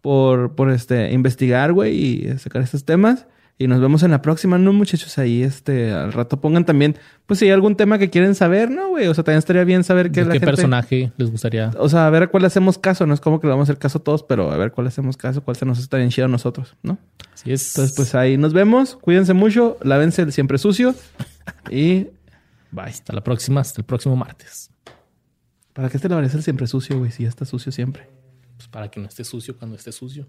por, por este, investigar, güey, y sacar estos temas. Y nos vemos en la próxima, ¿no, muchachos? Ahí, este, al rato pongan también, pues si hay algún tema que quieren saber, ¿no, güey? O sea, también estaría bien saber qué ¿De la qué gente... personaje les gustaría? O sea, a ver a cuál le hacemos caso. No es como que le vamos a hacer caso a todos, pero a ver cuál le hacemos caso, cuál se nos está bien chido a nosotros, ¿no? Así es. Entonces, pues ahí nos vemos. Cuídense mucho. Lávense el siempre sucio. Y bye. Hasta la próxima, hasta el próximo martes. ¿Para qué te lavarías el siempre sucio, güey? Si ya está sucio siempre. Pues para que no esté sucio cuando esté sucio.